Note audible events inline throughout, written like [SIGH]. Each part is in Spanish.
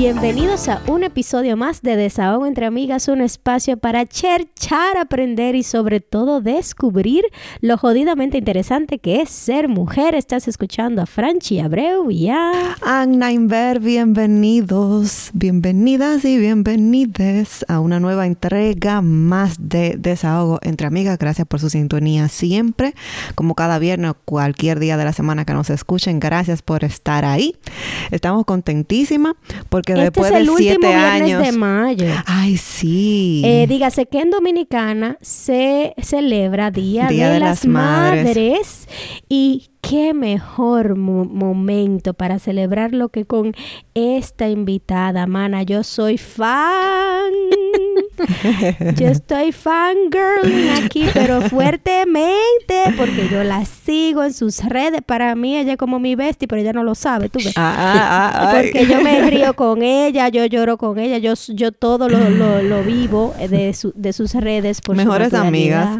Bienvenidos a un episodio más de Desahogo entre Amigas, un espacio para cherchar, aprender y sobre todo descubrir lo jodidamente interesante que es ser mujer. Estás escuchando a Franchi Abreu y a... Anna Inver, bienvenidos, bienvenidas y bienvenides a una nueva entrega más de Desahogo entre Amigas. Gracias por su sintonía siempre, como cada viernes o cualquier día de la semana que nos escuchen. Gracias por estar ahí. Estamos contentísimas porque este después es el de último siete viernes años. de mayo. Ay, sí. Eh, dígase que en Dominicana se celebra Día, Día de, de las, las Madres. Madres. y qué mejor mo- momento para celebrarlo que con esta invitada, mana. Yo soy fan. Yo estoy fangirling aquí, pero fuertemente, porque yo la sigo en sus redes. Para mí ella es como mi bestie, pero ella no lo sabe, tú ves. Ah, ah, ah. Porque yo me río con ella, yo lloro con ella, yo, yo todo lo, lo, lo vivo de, su- de sus redes. Por Mejores amigas.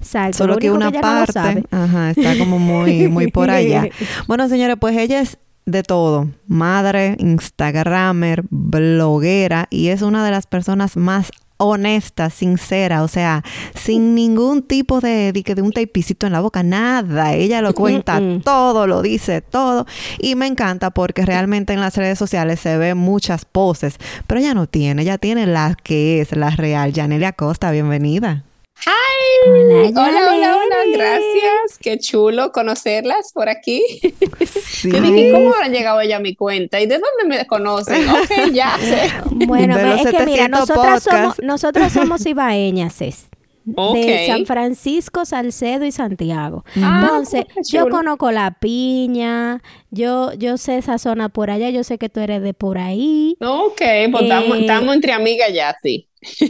Exacto. Solo lo que una lo parte, ajá, está como muy, muy por allá. [LAUGHS] Bueno, señores, pues ella es de todo, madre, instagramer, bloguera y es una de las personas más honesta, sincera, o sea, sin ningún tipo de, de, que de un tapicito en la boca, nada. Ella lo cuenta Mm-mm. todo, lo dice todo. Y me encanta porque realmente en las redes sociales se ven muchas poses, pero ella no tiene, ella tiene la que es la real. Yanelia Costa, bienvenida. ¡Hi! Hola, Hola, hola, hola, gracias. Qué chulo conocerlas por aquí. Sí. [LAUGHS] Yo dije, ¿cómo habrán llegado ella a mi cuenta? ¿Y de dónde me conocen? Ok, ya [LAUGHS] sé. Bueno, es que mira, 700 nosotras somos, nosotras somos [LAUGHS] ibaeñas, es. De San Francisco, Salcedo y Santiago. Ah, Entonces, yo conozco la piña, yo, yo sé esa zona por allá, yo sé que tú eres de por ahí. Ok, pues estamos, Eh, estamos entre amigas ya, sí.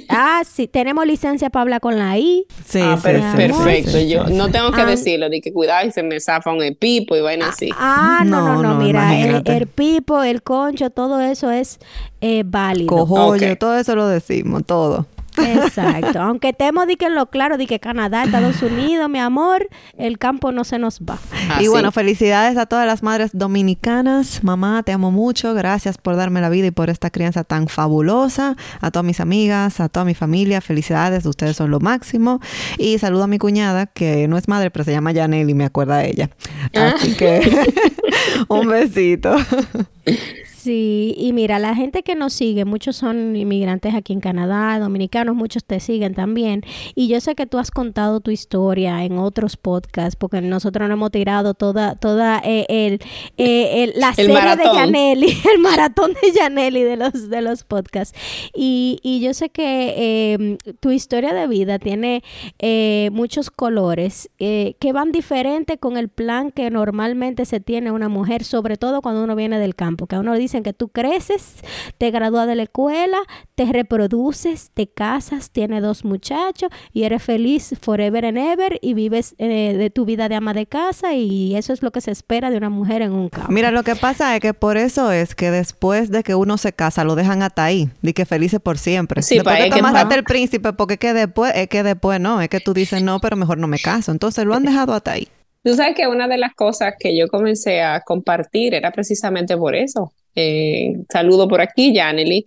Ah, sí, tenemos licencia para hablar con la I. Sí, ah, sí, per- sí, perfecto. sí, Yo sí. no tengo que Ah. decirlo, de que cuidado y se me zafa un epipo y vaina así. Ah, no, no, No, mira, el, el pipo, el concho, todo eso es eh, válido. Cojollo, todo eso lo decimos, todo. Exacto. Aunque estemos di que lo claro, di que Canadá, Estados Unidos, mi amor, el campo no se nos va. Así. Y bueno, felicidades a todas las madres dominicanas. Mamá, te amo mucho. Gracias por darme la vida y por esta crianza tan fabulosa. A todas mis amigas, a toda mi familia, felicidades. Ustedes son lo máximo. Y saludo a mi cuñada, que no es madre, pero se llama Janelle y me acuerda de ella. Así que [LAUGHS] un besito. [LAUGHS] Sí, y mira, la gente que nos sigue, muchos son inmigrantes aquí en Canadá, dominicanos, muchos te siguen también. Y yo sé que tú has contado tu historia en otros podcasts, porque nosotros no hemos tirado toda, toda eh, el, eh, el- la [LAUGHS] El serie de. Janelli, [LAUGHS] el maratón de Janelli de los, de los podcasts. Y, y yo sé que eh, tu historia de vida tiene eh, muchos colores eh, que van diferentes con el plan que normalmente se tiene una mujer, sobre todo cuando uno viene del campo, que a uno le dicen que tú creces, te gradúas de la escuela, te reproduces, te casas, tienes dos muchachos y eres feliz forever and ever y vives eh, de tu vida de ama de casa y eso es lo que se espera de una mujer en un campo. Mira, lo que pasa es que por eso es que después de que uno se casa, lo dejan hasta ahí. Di que felices por siempre. Sí, después pa, que amarraste pa- el príncipe, porque es que después, es que después no, es que tú dices no, pero mejor no me caso. Entonces lo han dejado hasta ahí. Tú sabes que una de las cosas que yo comencé a compartir era precisamente por eso. Eh, saludo por aquí, Janely.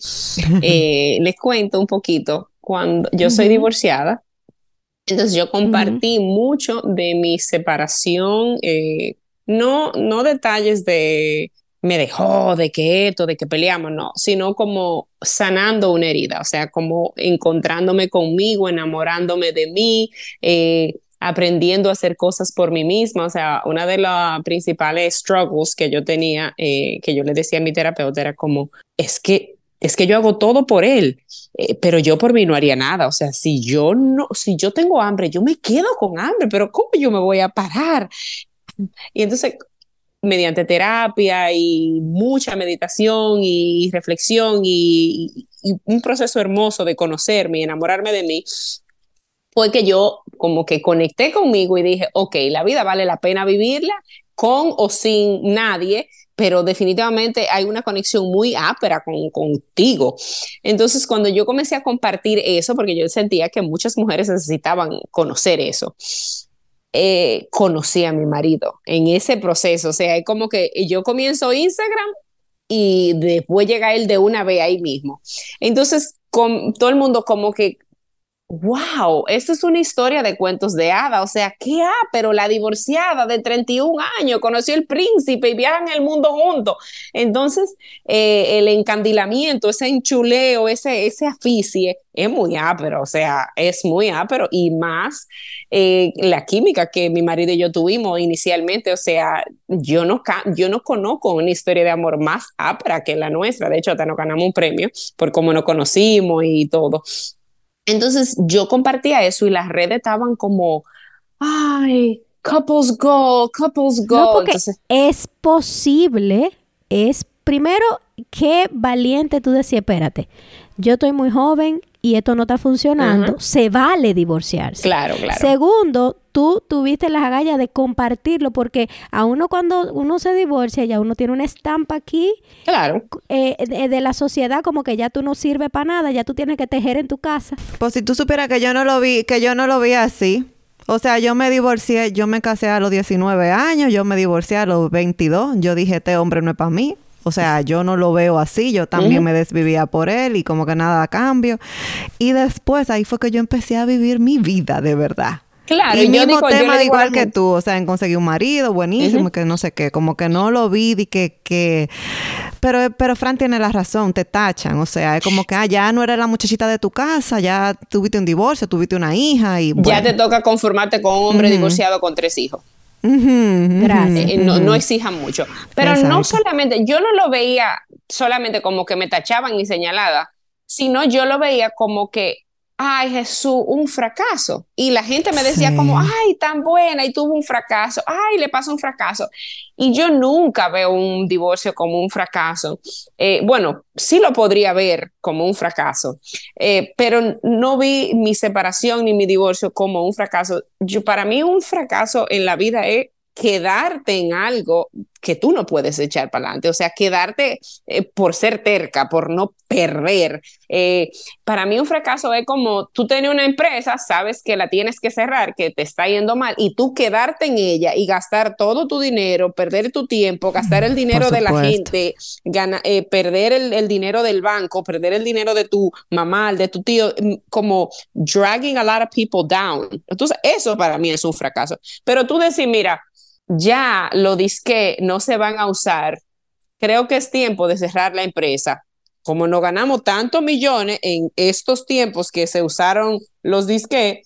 Eh, les cuento un poquito. Cuando yo soy divorciada, entonces yo compartí mucho de mi separación, eh, no, no detalles de me dejó, de que esto, de que peleamos, no, sino como sanando una herida, o sea, como encontrándome conmigo, enamorándome de mí, eh, aprendiendo a hacer cosas por mí misma. O sea, una de las principales struggles que yo tenía, eh, que yo le decía a mi terapeuta, era como, es que, es que yo hago todo por él, eh, pero yo por mí no haría nada. O sea, si yo no, si yo tengo hambre, yo me quedo con hambre, pero ¿cómo yo me voy a parar? Y entonces, mediante terapia y mucha meditación y reflexión y, y un proceso hermoso de conocerme y enamorarme de mí, fue que yo como que conecté conmigo y dije, ok, la vida vale la pena vivirla con o sin nadie, pero definitivamente hay una conexión muy ápera con, contigo. Entonces, cuando yo comencé a compartir eso, porque yo sentía que muchas mujeres necesitaban conocer eso, eh, conocí a mi marido en ese proceso. O sea, es como que yo comienzo Instagram y después llega él de una vez ahí mismo. Entonces, con, todo el mundo como que wow, esto es una historia de cuentos de hada, o sea, ¿qué ha? Pero la divorciada de 31 años conoció el príncipe y viajan el mundo juntos. Entonces, eh, el encandilamiento, ese enchuleo, ese, ese aficie, es muy ápero, o sea, es muy ápero y más eh, la química que mi marido y yo tuvimos inicialmente, o sea, yo no, yo no conozco una historia de amor más ápera que la nuestra, de hecho, hasta nos ganamos un premio por cómo nos conocimos y todo. Entonces yo compartía eso y las redes estaban como, ay, couples go, couples go. No, porque es posible, es primero, qué valiente tú decías, espérate, yo estoy muy joven y esto no está funcionando, se vale divorciarse. Claro, claro. Segundo, tú tuviste las agallas de compartirlo porque a uno cuando uno se divorcia ya uno tiene una estampa aquí claro. Eh, de, la sociedad como que ya tú no sirves para nada, ya tú tienes que tejer en tu casa. Pues si tú supieras que yo no lo vi, que yo no lo vi así. O sea, yo me divorcié, yo me casé a los 19 años, yo me divorcié a los 22, yo dije, este hombre no es para mí. O sea, yo no lo veo así, yo también me desvivía por él y como que nada a cambio. Y después ahí fue que yo empecé a vivir mi vida de verdad. Claro, y yo mismo tema igual que tú, o sea, en conseguir un marido buenísimo, que no sé qué, como que no lo vi y que, que, pero, pero Fran tiene la razón, te tachan, o sea, es como que, ah, ya no eres la muchachita de tu casa, ya tuviste un divorcio, tuviste una hija y... Ya te toca conformarte con un hombre divorciado con tres hijos. Gracias. Eh, no, no, exijan mucho. Pero no solamente, yo no lo veía solamente como que me tachaban y señalada, sino yo lo veía como que ay Jesús, un fracaso. Y la gente me decía como, ay, tan buena y tuvo un fracaso, ay, le pasó un fracaso. Y yo nunca veo un divorcio como un fracaso. Eh, bueno, sí lo podría ver como un fracaso, eh, pero no vi mi separación ni mi divorcio como un fracaso. Yo, para mí un fracaso en la vida es quedarte en algo que tú no puedes echar para adelante, o sea, quedarte eh, por ser terca, por no perder. Eh, para mí un fracaso es como tú tienes una empresa, sabes que la tienes que cerrar, que te está yendo mal, y tú quedarte en ella y gastar todo tu dinero, perder tu tiempo, gastar el dinero de la gente, eh, perder el, el, dinero del banco, perder el dinero de tu mamá, de tu tío, mm, como dragging a lot of people down. Entonces, eso para mí es un fracaso. Pero tú decís, mira, ya lo disque no se van a usar, creo que es tiempo de cerrar la empresa. Como no ganamos tantos millones en estos tiempos que se usaron los disque,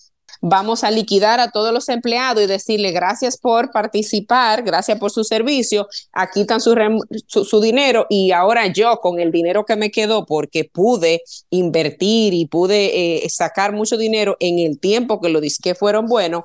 vamos a liquidar a todos los empleados y decirle gracias por participar, gracias por su servicio, aquí están su, su, dinero y ahora yo con el dinero que me quedó porque pude invertir y pude eh, sacar mucho dinero en el tiempo que los disque fueron buenos,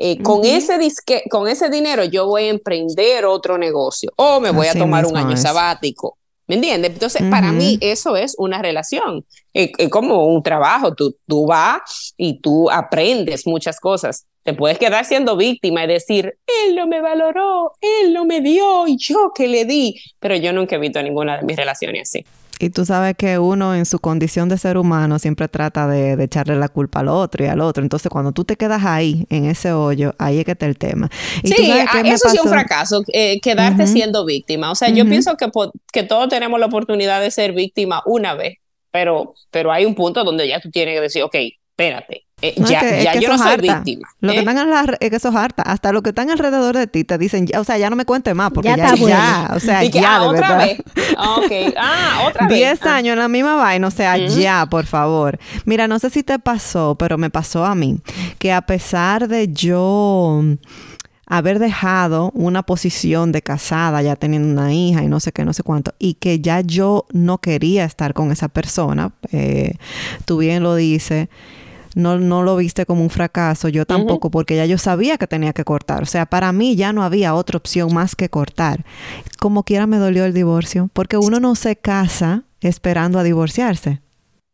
eh, con, ese disque, con ese dinero yo voy a emprender otro negocio o me voy a tomar un año sabático. ¿Me entiendes? Entonces, para mí eso es una relación, es, como un trabajo. Tú, tú vas y tú aprendes muchas cosas. Te puedes quedar siendo víctima y decir, él no me valoró, él no me dio y yo que le di. Pero yo nunca he visto ninguna de mis relaciones así. Y tú sabes que uno en su condición de ser humano siempre trata de, echarle la culpa al otro y al otro. Entonces, cuando tú te quedas ahí, en ese hoyo, ahí es que está el tema. Y sí, eso sí es un fracaso, eh, quedarte siendo víctima. O sea, yo pienso que, que todos tenemos la oportunidad de ser víctima una vez, pero, pero hay un punto donde ya tú tienes que decir, ok, espérate, eh, ya, ya yo no soy víctima. Lo que ¿eh? están la, es que eso es harta. Hasta los que están alrededor de ti te dicen, ya, o sea, ya no me cuentes más, porque ya, ya, ya o sea, ya, ah, de otra verdad. Vez. Ok, ah, [LAUGHS] otra vez. Diez ah. años en la misma vaina, o sea, ya, por favor. Mira, no sé si te pasó, pero me pasó a mí, que a pesar de yo haber dejado una posición de casada, ya teniendo una hija y no sé qué, no sé cuánto, y que ya yo no quería estar con esa persona, eh, tú bien lo dices, no, no lo viste como un fracaso, yo tampoco, porque ya yo sabía que tenía que cortar. O sea, para mí ya no había otra opción más que cortar. Como quiera me dolió el divorcio, porque uno no se casa esperando a divorciarse.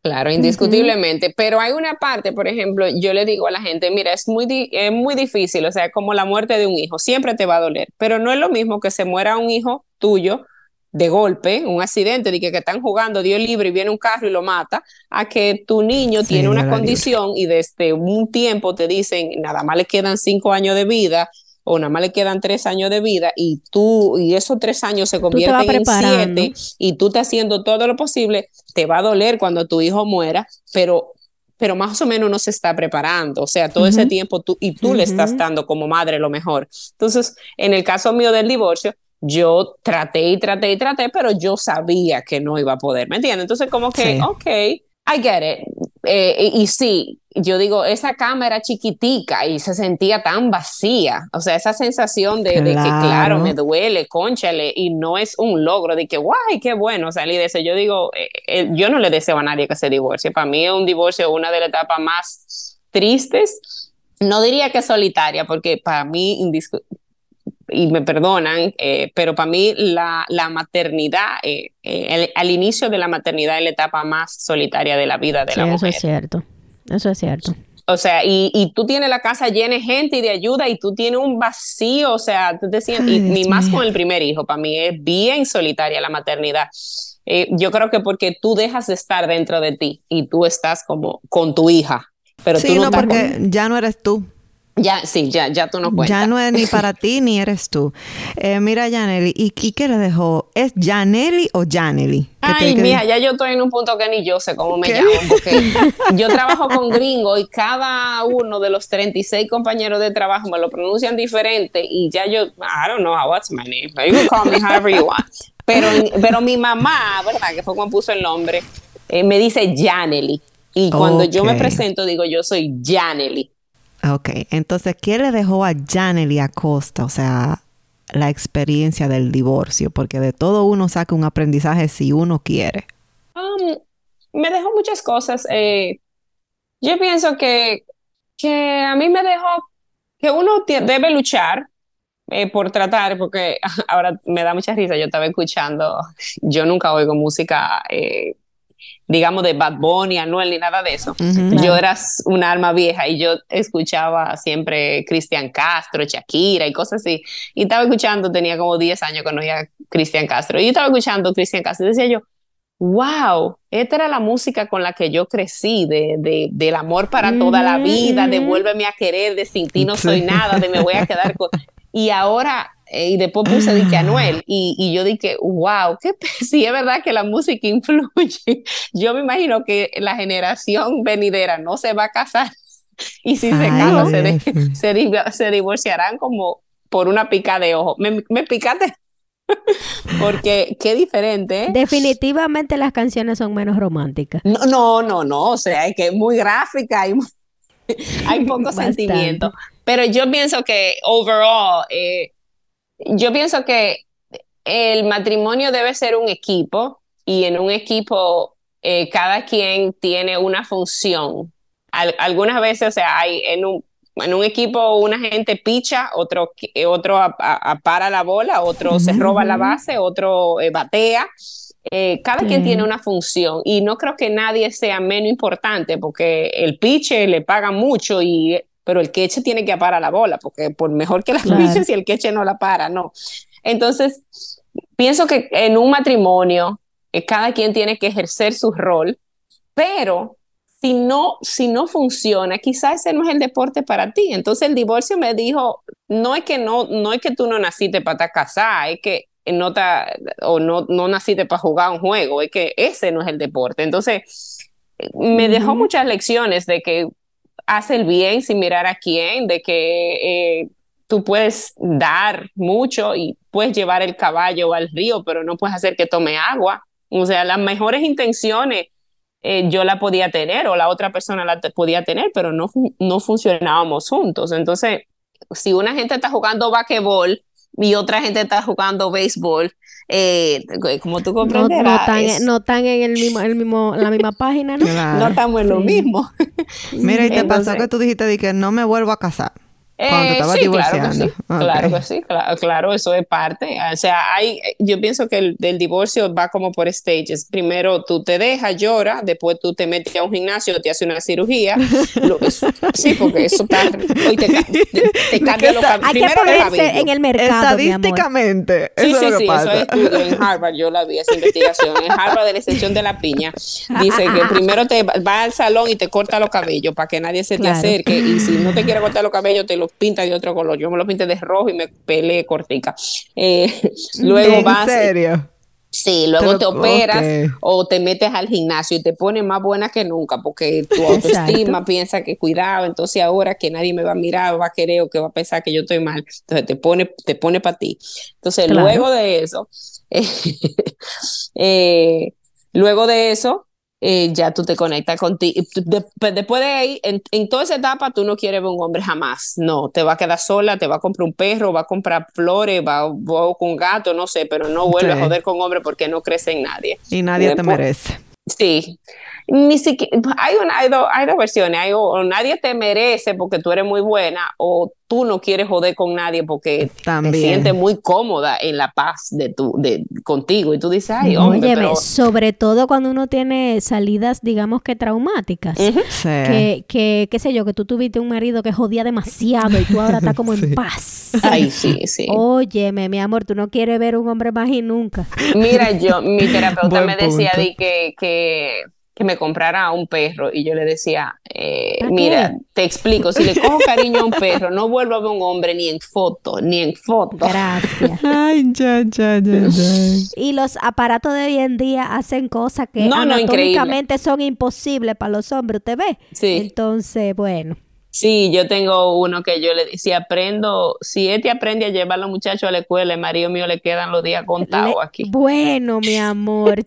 Claro, indiscutiblemente, pero hay una parte, por ejemplo, yo le digo a la gente, mira, es muy, es muy difícil, o sea, como la muerte de un hijo, siempre te va a doler, pero no es lo mismo que se muera un hijo tuyo de golpe, un accidente, de que, que están jugando Dios libre y viene un carro y lo mata, a que tu niño tiene una condición y desde un tiempo te dicen, nada más le quedan cinco años de vida o nada más le quedan tres años de vida y tú, y esos tres años se convierten en siete y tú estás haciendo todo lo posible, te va a doler cuando tu hijo muera, pero pero más o menos uno se está preparando, o sea, todo ese tiempo tú y tú le estás dando como madre lo mejor. Entonces, en el caso mío del divorcio, yo traté y traté y traté, pero yo sabía que no iba a poder, ¿me entiendes? Entonces, como que, ok, I get it. Eh, y, sí, yo digo, esa cama era chiquitica y se sentía tan vacía. O sea, esa sensación de, que, claro, me duele, conchale, y no es un logro de que, guay, qué bueno salir de eso. Yo digo, eh, eh, yo no le deseo a nadie que se divorcie. Para mí es un divorcio una de las etapas más tristes. No diría que solitaria, porque para mí, y me perdonan, eh, pero para mí la, la maternidad, eh, eh, al inicio de la maternidad es la etapa más solitaria de la vida de la mujer. Eso es cierto, eso es cierto. O sea, y, y, tú tienes la casa llena de gente y de ayuda y tú tienes un vacío, o sea, tú te sientes, y, ni más con el primer hijo, para mí es bien solitaria la maternidad. yo creo que porque tú dejas de estar dentro de ti y tú estás como con tu hija, pero sí, tú no, porque ya no eres tú. Ya, sí, ya, ya tú no cuentas. Ya no es ni [LAUGHS] para ti ni eres tú. Eh, mira, Janely, ¿y, qué le dejó? ¿Es Janely o Janely? Ay, mira, ya yo estoy en un punto que ni yo sé cómo me llamo, porque [LAUGHS] yo trabajo con gringo y cada uno de los 36 compañeros de trabajo me lo pronuncian diferente y ya yo, I don't know how, what's my name. You can call me however you want. Pero, pero mi mamá, ¿verdad? Que fue cuando puso el nombre, eh, me dice Janely. Y cuando yo me presento, digo, yo soy Janely. Ok, entonces, ¿qué le dejó a Janely Acosta? O sea, la experiencia del divorcio, porque de todo uno saca un aprendizaje si uno quiere. Um, me dejó muchas cosas. Eh, yo pienso que, que a mí me dejó que uno debe luchar eh, por tratar, porque [LAUGHS] ahora me da mucha risa, yo estaba escuchando, yo nunca oigo música eh, digamos, de Bad Bunny, Anuel, ni nada de eso. Yo era un alma vieja y yo escuchaba siempre Cristian Castro, Shakira y cosas así. Y estaba escuchando, tenía como 10 años cuando oía Cristian Castro. Y yo estaba escuchando Cristian Castro y decía yo, wow, esta era la música con la que yo crecí, de, de del amor para toda la vida, de vuélveme a querer, de sin ti no soy nada, de me voy a quedar [LAUGHS] con... Y ahora y después puse dije Anuel y, y yo dije, wow, que [LAUGHS] sí es verdad que la música influye. Yo me imagino que la generación venidera no se va a casar y si se casan se, se, divorciarán como por una pica de ojo. Me, me picaste [LAUGHS] porque qué diferente. ¿eh? Definitivamente las canciones son menos románticas. No, no, no, no. O sea, es que es muy gráfica, hay, [LAUGHS] hay poco sentimiento. Pero yo pienso que overall, eh, yo pienso que el matrimonio debe ser un equipo y en un equipo eh, cada quien tiene una función. algunas veces, o sea, hay en un, en un equipo una gente picha, otro, otro para la bola, otro se roba la base, otro eh, batea. Eh, cada quien tiene una función y no creo que nadie sea menos importante porque el piche le paga mucho y pero el queche tiene que parar la bola, porque por mejor que la claro. si el queche no la para, no. Entonces, pienso que en un matrimonio, eh, cada quien tiene que ejercer su rol, pero si no, si no funciona, quizás ese no es el deporte para ti. Entonces el divorcio me dijo, no es que no, no es que tú no naciste para estar casada, es que no o no, no naciste para jugar un juego, es que ese no es el deporte. Entonces, me dejó muchas lecciones de que hace el bien sin mirar a quién, de que eh, tú puedes dar mucho y puedes llevar el caballo al río, pero no puedes hacer que tome agua. O sea, las mejores intenciones eh, yo la podía tener o la otra persona la podía tener, pero no, no funcionábamos juntos. Entonces, si una gente está jugando basquetbol y otra gente está jugando béisbol, eh, como tú comprenderás. No, están, en el mismo, el mismo, la misma [LAUGHS] página, ¿no? No estamos en lo mismo. [LAUGHS] Mira, y te pasó que tú dijiste que no me vuelvo a casar. Cuando Eh, sí, claro que sí, claro que sí, cla- claro, eso es parte. O sea, hay, yo pienso que el, del divorcio va como por stages. Primero tú te dejas, lloras, después tú te metes a un gimnasio, te haces una cirugía. [LAUGHS] Lo- eso- sí, porque eso está, hoy te, [LAUGHS] te, te cambia Hay que primero ponerse en el mercado, mi amor. Estadísticamente, Sí, eso sí, es lo que sí, eso es estudio en [LAUGHS] Harvard, yo la vi, esa investigación. En Harvard de la extensión de la piña, dice que primero te va- vas al salón y te corta los cabellos para que nadie se te Claro. acerque. Y si no te quiere cortar los cabellos, te los pinta de otro color. Yo me los pinté de rojo y me peleé cortica. Eh, [LAUGHS] luego ¿En vas. serio? Sí, luego Te operas o te metes al gimnasio y te pones más buena que nunca porque tu [LAUGHS] autoestima piensa que cuidado, entonces ahora que nadie me va a mirar, va a querer o que va a pensar que yo estoy mal, entonces te pone, te pone para ti. Entonces, Claro. luego de eso, [LAUGHS] eh, luego de eso, eh, ya tú te conectas contigo. después de ahí, en, en toda esa etapa, tú no quieres ver un hombre jamás. No, te va a quedar sola, te va a comprar un perro, va a comprar flores, va, va con un gato, no sé, pero no vuelve Sí. a joder con hombre porque no crece en nadie. Y nadie te merece. Sí. Ni siquiera, hay, una, hay, dos, hay dos versiones. Hay, o, o nadie te merece porque tú eres muy buena, o tú no quieres joder con nadie porque También. te sientes muy cómoda en la paz de tu, de, contigo. Y tú dices, ay, hombre, Óyeme, pero. sobre todo cuando uno tiene salidas, digamos que traumáticas. Sí. Que, que, qué sé yo, que tú tuviste un marido que jodía demasiado y tú ahora estás como [LAUGHS] en paz. Ay, sí, sí. Óyeme, mi amor, tú no quieres ver un hombre más y nunca. Mira, yo, mi terapeuta Buen me decía di que, que, que me comprara un perro y yo le decía, eh, mira, te explico, si le cojo cariño a un perro, no vuelvo a ver un hombre ni en foto, ni en foto. Gracias. [LAUGHS] Ay, ya, ya, ya, ya. Y los aparatos de hoy en día hacen cosas que No, no, son imposibles para los hombres, ¿usted ve? Sí. Entonces, bueno. Sí, yo tengo uno que yo le si aprendo, si este aprende a llevar a los muchachos a la escuela, el marido mío le quedan los días contados aquí. Bueno, mi amor. [LAUGHS]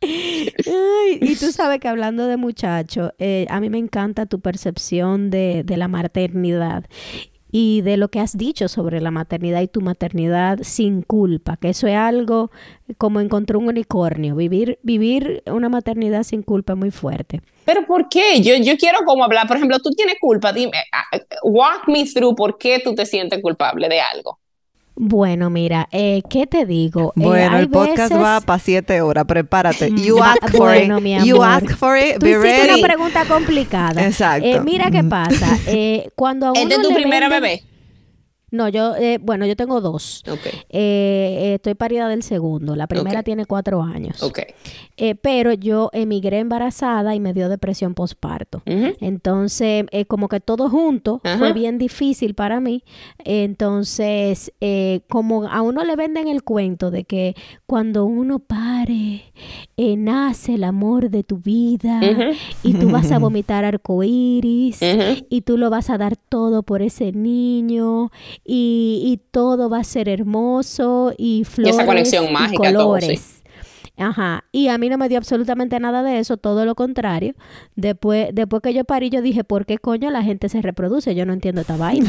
Ay, y tú sabes que hablando de muchachos, eh, a mí me encanta tu percepción de, de la maternidad y de lo que has dicho sobre la maternidad y tu maternidad sin culpa, que eso es algo como encontrar un unicornio. Vivir, vivir una maternidad sin culpa es muy fuerte. Pero ¿por qué? Yo, yo quiero como hablar, por ejemplo, tú tienes culpa, dime, ah, walk me through por qué tú te sientes culpable de algo. Bueno, mira, eh, ¿qué te digo? Eh, Bueno, el podcast veces- va para siete horas. Prepárate. You Va- ask for bueno, it. mi You amor. ask for it. Tú Be hiciste ready. una pregunta complicada. Exacto. Eh, mira qué pasa. Eh, cuando a [LAUGHS] uno ¿Es de tu le primera venden- bebé? No, yo, eh, bueno, yo tengo dos. Ok, Eh, estoy parida del segundo. La primera tiene cuatro años. ok. Eh, pero yo emigré embarazada y me dio depresión postparto. Entonces, eh, como que todo junto Ajá. fue bien difícil para mí. Entonces, eh, como a uno le venden el cuento de que cuando uno pare, nace el amor de tu vida y tú vas a [LAUGHS] vomitar arcoíris Ujú. y tú lo vas a dar todo por ese niño y, y todo va a ser hermoso y flores conexión y mágica, todo, colores. Ajá, y a mí no me dio absolutamente nada de eso, todo lo contrario. Después, después que yo parí, yo dije, ¿por qué coño la gente se reproduce? Yo no entiendo esta vaina.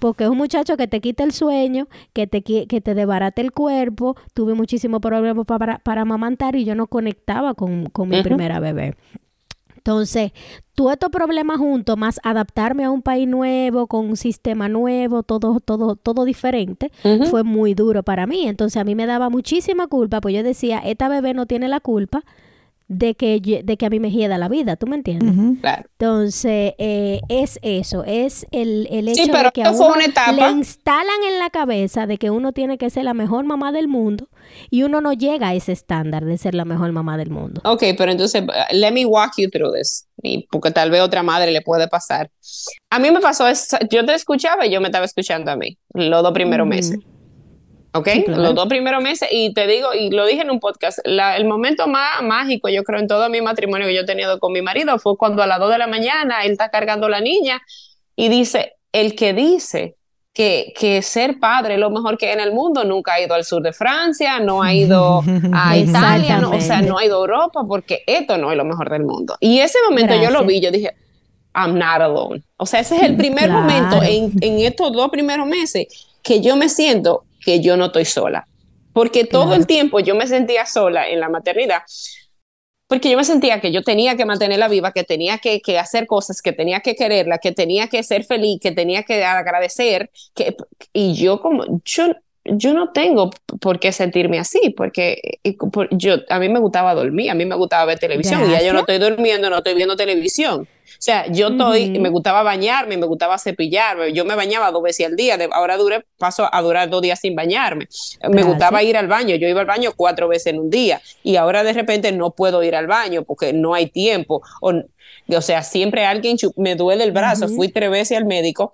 Porque es un muchacho que te quita el sueño, que te, que te debarate el cuerpo. Tuve muchísimos problemas para, para amamantar y yo no conectaba con, con mi primera bebé. Entonces, todos estos problemas juntos, más adaptarme a un país nuevo, con un sistema nuevo, todo, todo, todo diferente, fue muy duro para mí. Entonces, a mí me daba muchísima culpa, pues yo decía, esta bebé no tiene la culpa de que, yo- de que a mí me hieda la vida, ¿tú me entiendes? Claro. Entonces, eh, es eso, es el, el hecho Sí, pero de que a esto fue uno una etapa. le instalan en la cabeza de que uno tiene que ser la mejor mamá del mundo y uno no llega a ese estándar de ser la mejor mamá del mundo. Ok, pero entonces, let me walk you through this, y porque tal vez otra madre le puede pasar. A mí me pasó, yo te escuchaba y yo me estaba escuchando a mí, los dos primeros meses. ¿Ok? Sí, claro. Los dos primeros meses, y te digo, y lo dije en un podcast, la- el momento más mágico, yo creo, en todo mi matrimonio que yo he tenido con mi marido fue cuando a las 2 de la mañana él está cargando a la niña y dice, el que dice que, que ser padre es lo mejor que hay en el mundo, nunca ha ido al sur de Francia, no ha ido [LAUGHS] a Italia, no, o sea, no ha ido a Europa, porque esto no es lo mejor del mundo. Y ese momento yo lo Gracias. vi, yo dije, I'm not alone. O sea, ese es el primer Claro. momento en, en estos dos primeros meses que yo me siento que yo no estoy sola. Porque todo Claro. el tiempo yo me sentía sola en la maternidad porque yo me sentía que yo tenía que mantenerla viva, que tenía que, que, hacer cosas, que tenía que quererla, que tenía que ser feliz, que tenía que agradecer, que, y yo como, yo, yo no tengo por qué sentirme así, porque yo, a mí me gustaba dormir, a mí me gustaba ver televisión, y ya yo no estoy durmiendo, no estoy viendo televisión. O sea, yo estoy, me gustaba bañarme, me gustaba cepillarme, yo me bañaba dos veces al día, ahora dure, paso a durar dos días sin bañarme. Me gustaba ir al baño, yo iba al baño cuatro veces en un día y ahora de repente no puedo ir al baño porque no hay tiempo. O, o sea, siempre alguien me duele el brazo, fui tres veces al médico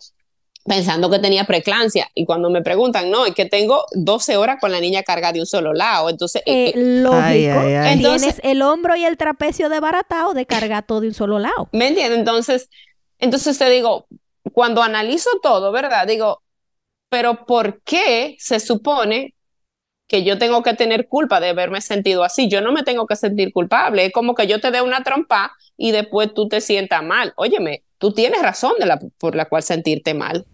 pensando que tenía preclancia y cuando me preguntan, no, es que tengo 12 horas con la niña cargada de un solo lado, entonces... Eh, eh, lógico, tienes el hombro y el trapecio desbaratado de cargar todo de un solo lado. ¿Me entiendes? Entonces, entonces te digo, cuando analizo todo, ¿verdad? Digo, pero ¿por qué se supone que yo tengo que tener culpa de haberme sentido así? Yo no me tengo que sentir culpable, es como que yo te dé una trompa y después tú te sientas mal. Óyeme, tú tienes razón de la, por la cual sentirte mal.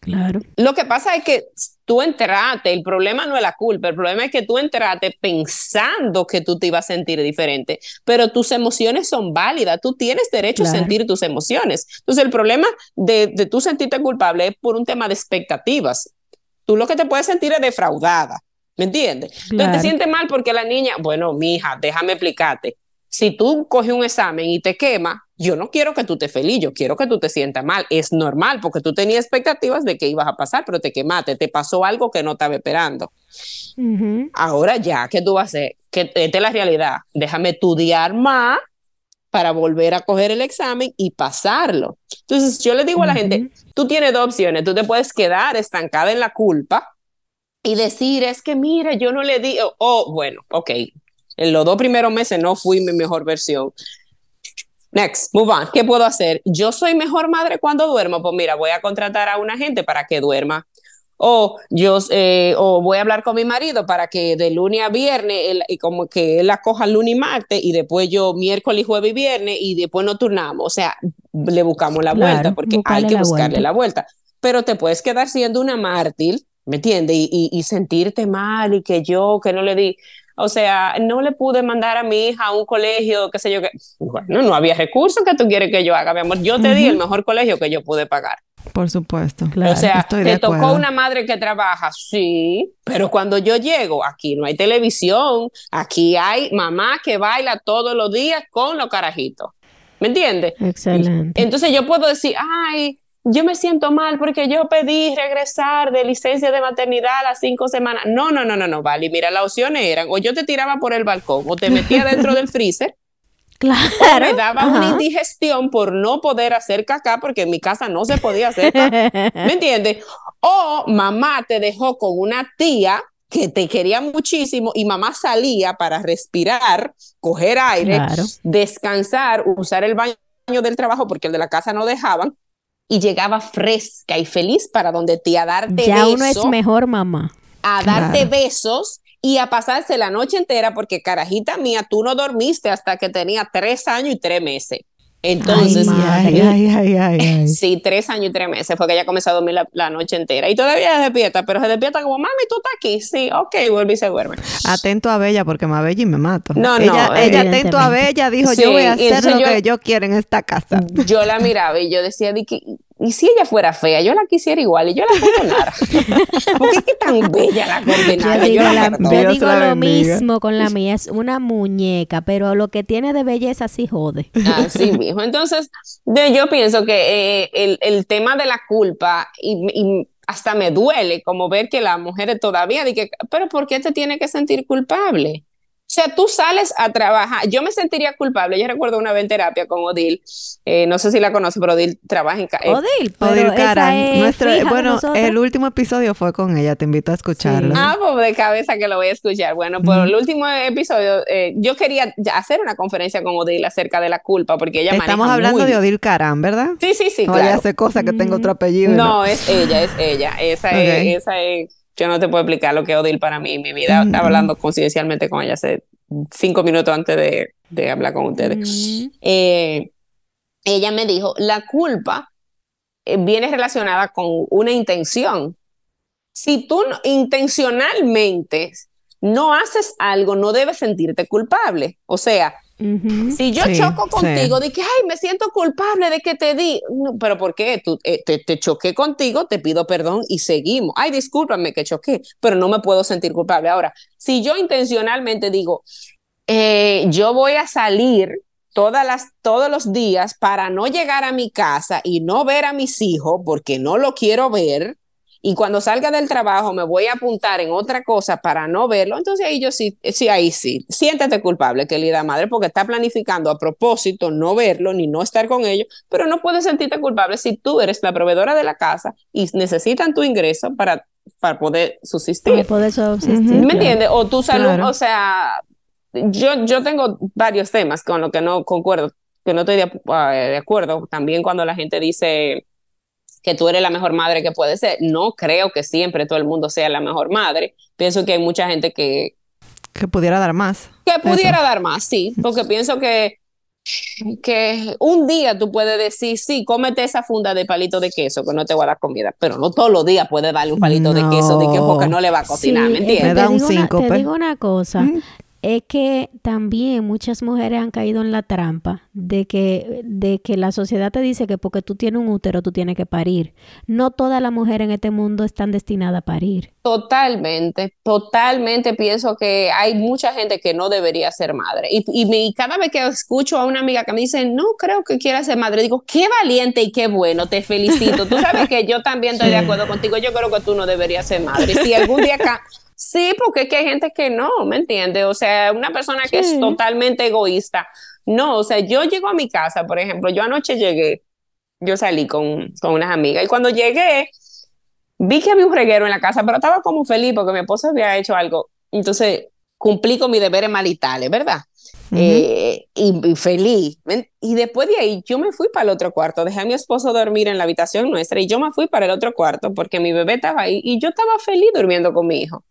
Claro. Lo que pasa es que tú entraste, el problema no es la culpa, el problema es que tú entraste pensando que tú te ibas a sentir diferente, pero tus emociones son válidas, tú tienes derecho a sentir tus emociones. Entonces el problema de, de tú sentirte culpable es por un tema de expectativas. Tú lo que te puedes sentir es defraudada, ¿me entiendes? Entonces te sientes mal porque la niña, bueno, mija, déjame explicarte. Si tú coges un examen y te quema, yo no quiero que tú te feliz, yo quiero que tú te sientas mal. Es normal porque tú tenías expectativas de que ibas a pasar, pero te quemaste, te pasó algo que no estaba esperando. Ahora ya, ¿qué tú vas a hacer? Que esta es la realidad. Déjame estudiar más para volver a coger el examen y pasarlo. Entonces, yo le digo a la gente, tú tienes dos opciones, tú te puedes quedar estancada en la culpa y decir, es que mira, yo no le di, o oh, bueno, ok, en los dos primeros meses no fui mi mejor versión, Next, move on. ¿Qué puedo hacer? Yo soy mejor madre cuando duermo. Pues mira, voy a contratar a una gente para que duerma. O yo eh, o voy a hablar con mi marido para que de lunes a viernes, y como que él la coja lunes y martes y después yo miércoles, jueves y viernes y después no turnamos. O sea, le buscamos la vuelta porque hay que buscarle la vuelta. Pero te puedes quedar siendo una mártir, ¿me entiendes? Y, y sentirte mal y que yo, que no le di. O sea, no le pude mandar a mi hija a un colegio, qué sé yo, que, bueno, no había recursos que tú quieres que yo haga, mi amor. Yo te di el mejor colegio que yo pude pagar. Por supuesto. Claro, o sea, te tocó una madre que trabaja, sí, pero cuando yo llego, aquí no hay televisión, aquí hay mamá que baila todos los días con los carajitos. ¿Me entiendes? Excelente. Entonces yo puedo decir, ay, yo me siento mal porque yo pedí regresar de licencia de maternidad a las cinco semanas. No, no, no, no, no, vale. Mira, las opciones eran o yo te tiraba por el balcón o te metía dentro del freezer. [LAUGHS] Claro. me daba una indigestión por no poder hacer caca porque en mi casa no se podía hacer caca. ¿Me entiendes? O mamá te dejó con una tía que te quería muchísimo y mamá salía para respirar, coger aire, descansar, usar el baño del trabajo porque el de la casa no dejaban y llegaba fresca y feliz para donde te a darte besos. Ya uno es mejor mamá. A darte besos y a pasarse la noche entera porque carajita mía, tú no dormiste hasta que tenía tres años y tres meses. Entonces, ay, ay, ay, [LAUGHS] sí, tres años y tres meses fue que ella comenzó a dormir la, noche entera. Y todavía se despierta, pero se despierta como, mami, tú estás aquí. Sí, ok, vuelve y se duerme. Atento a Bella, porque me Bella y me mato. No, ella, no. Ella atento a Bella dijo, yo voy a hacer lo que yo quiero en esta casa. Yo la miraba y yo decía, y si ella fuera fea, yo la quisiera igual y yo la condenara. [LAUGHS] ¿Por qué es tan bella la condenada? Yo digo, lo mismo con la mía, es una muñeca, pero lo que tiene de belleza sí jode. Así [LAUGHS] mismo. Entonces, yo pienso que eh, el, tema de la culpa y, hasta me duele como ver que la mujer todavía dice, pero ¿por qué te tiene que sentir culpable? O sea, tú sales a trabajar. Yo me sentiría culpable. Yo recuerdo una vez en terapia con Odil. Eh, no sé si la conoce, pero Odil trabaja en... Eh, Odil, Odil Cara. bueno, el último episodio fue con ella. Te invito a escucharlo. Ah, pues de cabeza que lo voy a escuchar. Bueno, por el último episodio, eh, yo quería hacer una conferencia con Odil acerca de la culpa, porque ella Estamos hablando de Odil Caran, ¿verdad? Sí, sí, sí, no claro. hace cosas que tengo otro apellido. No, es ella, es ella. Esa es... Esa es yo no te puedo explicar lo que es Odil para mí mi vida. Estaba hablando coincidencialmente con ella hace cinco minutos antes de, hablar con ustedes. Eh, ella me dijo, la culpa eh, viene relacionada con una intención. Si tú intencionalmente no haces algo, no debes sentirte culpable. O sea, Si yo choco contigo, de que, ay, me siento culpable de que te di, pero ¿por qué? Tú, eh, te, te, choqué contigo, te pido perdón y seguimos. Ay, discúlpame que choqué, pero no me puedo sentir culpable. Ahora, si yo intencionalmente digo, eh, yo voy a salir todas las, todos los días para no llegar a mi casa y no ver a mis hijos porque no lo quiero ver, y cuando salga del trabajo me voy a apuntar en otra cosa para no verlo, entonces ahí yo sí, sí, ahí sí, siéntete culpable, querida madre, porque está planificando a propósito no verlo ni no estar con ellos, pero no puedes sentirte culpable si tú eres la proveedora de la casa y necesitan tu ingreso para, para poder subsistir. Para poder subsistir. ¿Me entiendes? O tu salud, o sea, yo, yo tengo varios temas con los que no concuerdo, que no estoy de, ah, de acuerdo, también cuando la gente dice que tú eres la mejor madre que puede ser. No creo que siempre todo el mundo sea la mejor madre. Pienso que hay mucha gente que... Que pudiera dar más. Que pudiera dar más, sí, porque pienso que que un día tú puedes decir, sí, cómete esa funda de palito de queso, que no te voy a dar comida, pero no todos los días puedes darle un palito de queso de que porque no le va a cocinar, ¿me entiendes? Me da un cinco, Te digo una cosa, es que también muchas mujeres han caído en la trampa de que, de que la sociedad te dice que porque tú tienes un útero tú tienes que parir. No todas las mujeres en este mundo están destinadas a parir. Totalmente, totalmente pienso que hay mucha gente que no debería ser madre. Y, y, cada vez que escucho a una amiga que me dice, no creo que quiera ser madre, digo, qué valiente y qué bueno, te felicito. Tú sabes que yo también estoy de acuerdo contigo, yo creo que tú no deberías ser madre. Si algún día acá Sí, porque es que hay gente que no, ¿me entiendes? O sea, una persona que es totalmente egoísta. No, o sea, yo llego a mi casa, por ejemplo, yo anoche llegué, yo salí con, con unas amigas y cuando llegué, vi que había un reguero en la casa, pero estaba como feliz porque mi esposa había hecho algo. Entonces, cumplí con mis deberes maritales, ¿verdad? Eh, y, feliz. Y después de ahí, yo me fui para el otro cuarto, dejé a mi esposo dormir en la habitación nuestra y yo me fui para el otro cuarto porque mi bebé estaba ahí y yo estaba feliz durmiendo con mi hijo.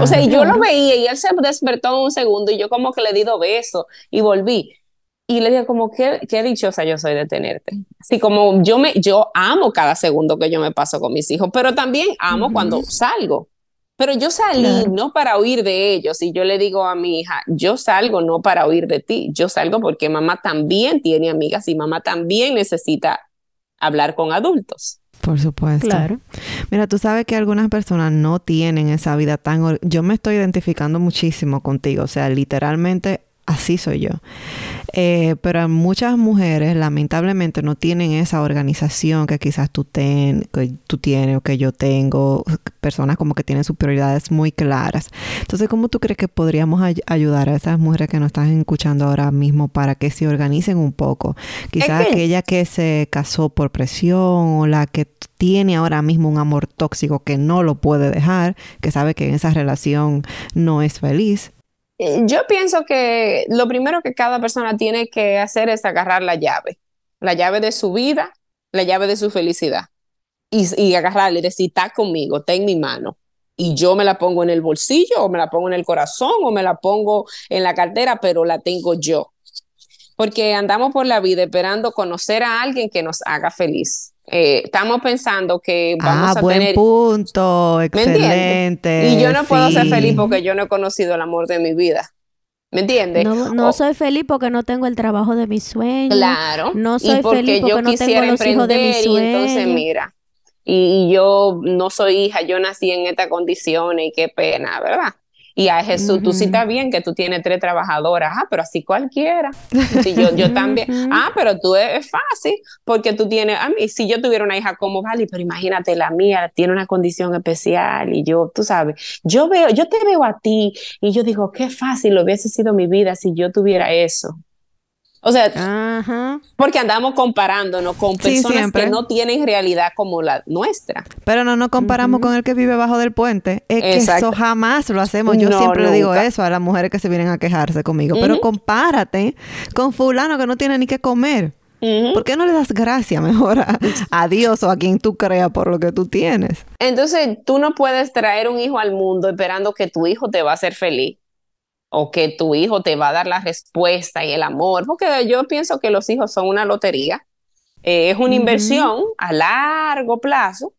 O sea, yo lo veía y él se despertó un segundo y yo como que le di dos besos y volví. Y le dije como, qué, qué dichosa yo soy de tenerte. Así como yo, me, yo amo cada segundo que yo me paso con mis hijos, pero también amo cuando salgo. Pero yo salí no para huir de ellos. Y yo le digo a mi hija, yo salgo no para huir de ti, yo salgo porque mamá también tiene amigas y mamá también necesita hablar con adultos. Por supuesto. Claro. Mira, tú sabes que algunas personas no tienen esa vida tan... Yo me estoy identificando muchísimo contigo, o sea, literalmente así soy yo. Eh, pero muchas mujeres lamentablemente no tienen esa organización que quizás tú, ten, que tú tienes o que yo tengo, personas como que tienen sus prioridades muy claras. Entonces, ¿cómo tú crees que podríamos ayudar a esas mujeres que nos están escuchando ahora mismo para que se organicen un poco? Quizás aquella que se casó por presión o la que tiene ahora mismo un amor tóxico que no lo puede dejar, que sabe que en esa relación no es feliz. Eh, yo pienso que lo primero que cada persona tiene que hacer es agarrar la llave, la llave de su vida, la llave de su felicidad. Y, y agarrarle decir, está conmigo, está en mi mano. Y yo me la pongo en el bolsillo, o me la pongo en el corazón, o me la pongo en la cartera, pero la tengo yo. Porque andamos por la vida esperando conocer a alguien que nos haga feliz. Eh, estamos pensando que vamos ah, a buen tener... punto, excelente. Y yo no puedo ser feliz porque yo no he conocido el amor de mi vida. ¿Me entiendes? No, no soy feliz porque no tengo el trabajo de mis sueños. Claro. No soy feliz porque yo no tengo los hijos de mis sueños. Y entonces, mira, y, y, yo no soy hija, yo nací en estas condiciones y qué pena, ¿verdad? Y a Jesús, tú sí está bien que tú tienes tres trabajadoras, ah, pero así cualquiera. Si yo, yo [LAUGHS] también, ah, pero tú es, fácil, porque tú tienes, a mí, si yo tuviera una hija como Vali, pero imagínate, la mía tiene una condición especial y yo, tú sabes, yo veo, yo te veo a ti y yo digo, qué fácil lo hubiese sido mi vida si yo tuviera eso. O sea, porque andamos comparándonos con personas que no tienen realidad como la nuestra. Pero no nos comparamos con el que vive bajo del puente. Es que eso jamás lo hacemos. Yo siempre le digo eso a las mujeres que se vienen a quejarse conmigo. Pero compárate con fulano que no tiene ni que comer. ¿Por qué no le das gracia mejor a, a, Dios o a quien tú creas por lo que tú tienes? Entonces, tú no puedes traer un hijo al mundo esperando que tu hijo te va a hacer feliz o que tu hijo te va a dar la respuesta y el amor, porque yo pienso que los hijos son una lotería, eh, es una inversión a largo plazo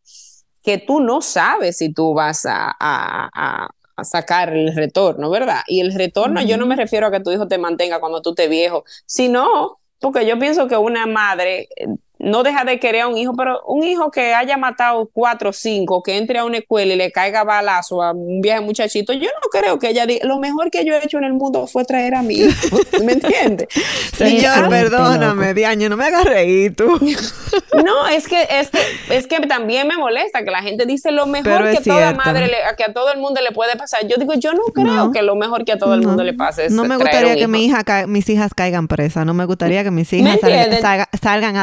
que tú no sabes si tú vas a, sacar el retorno, ¿verdad? Y el retorno, yo no me refiero a que tu hijo te mantenga cuando tú estés viejo, sino porque yo pienso que una madre eh, no deja de querer a un hijo, pero un hijo que haya matado cuatro o cinco, que entre a una escuela y le caiga balazo a un viejo muchachito, yo no creo que ella diga, lo mejor que yo he hecho en el mundo fue traer a mi hijo, [LAUGHS] ¿me entiendes? [LAUGHS] Señor, perdóname, Diaño, no me hagas reír tú. [LAUGHS] no, es que, es que, es que también me molesta que la gente dice lo mejor que toda madre, le, que a todo el mundo le puede pasar. Yo digo, yo no creo que lo mejor que a todo el mundo le pase es No me gustaría que mi hija mis hijas caigan presas, no me gustaría que mis hijas salgan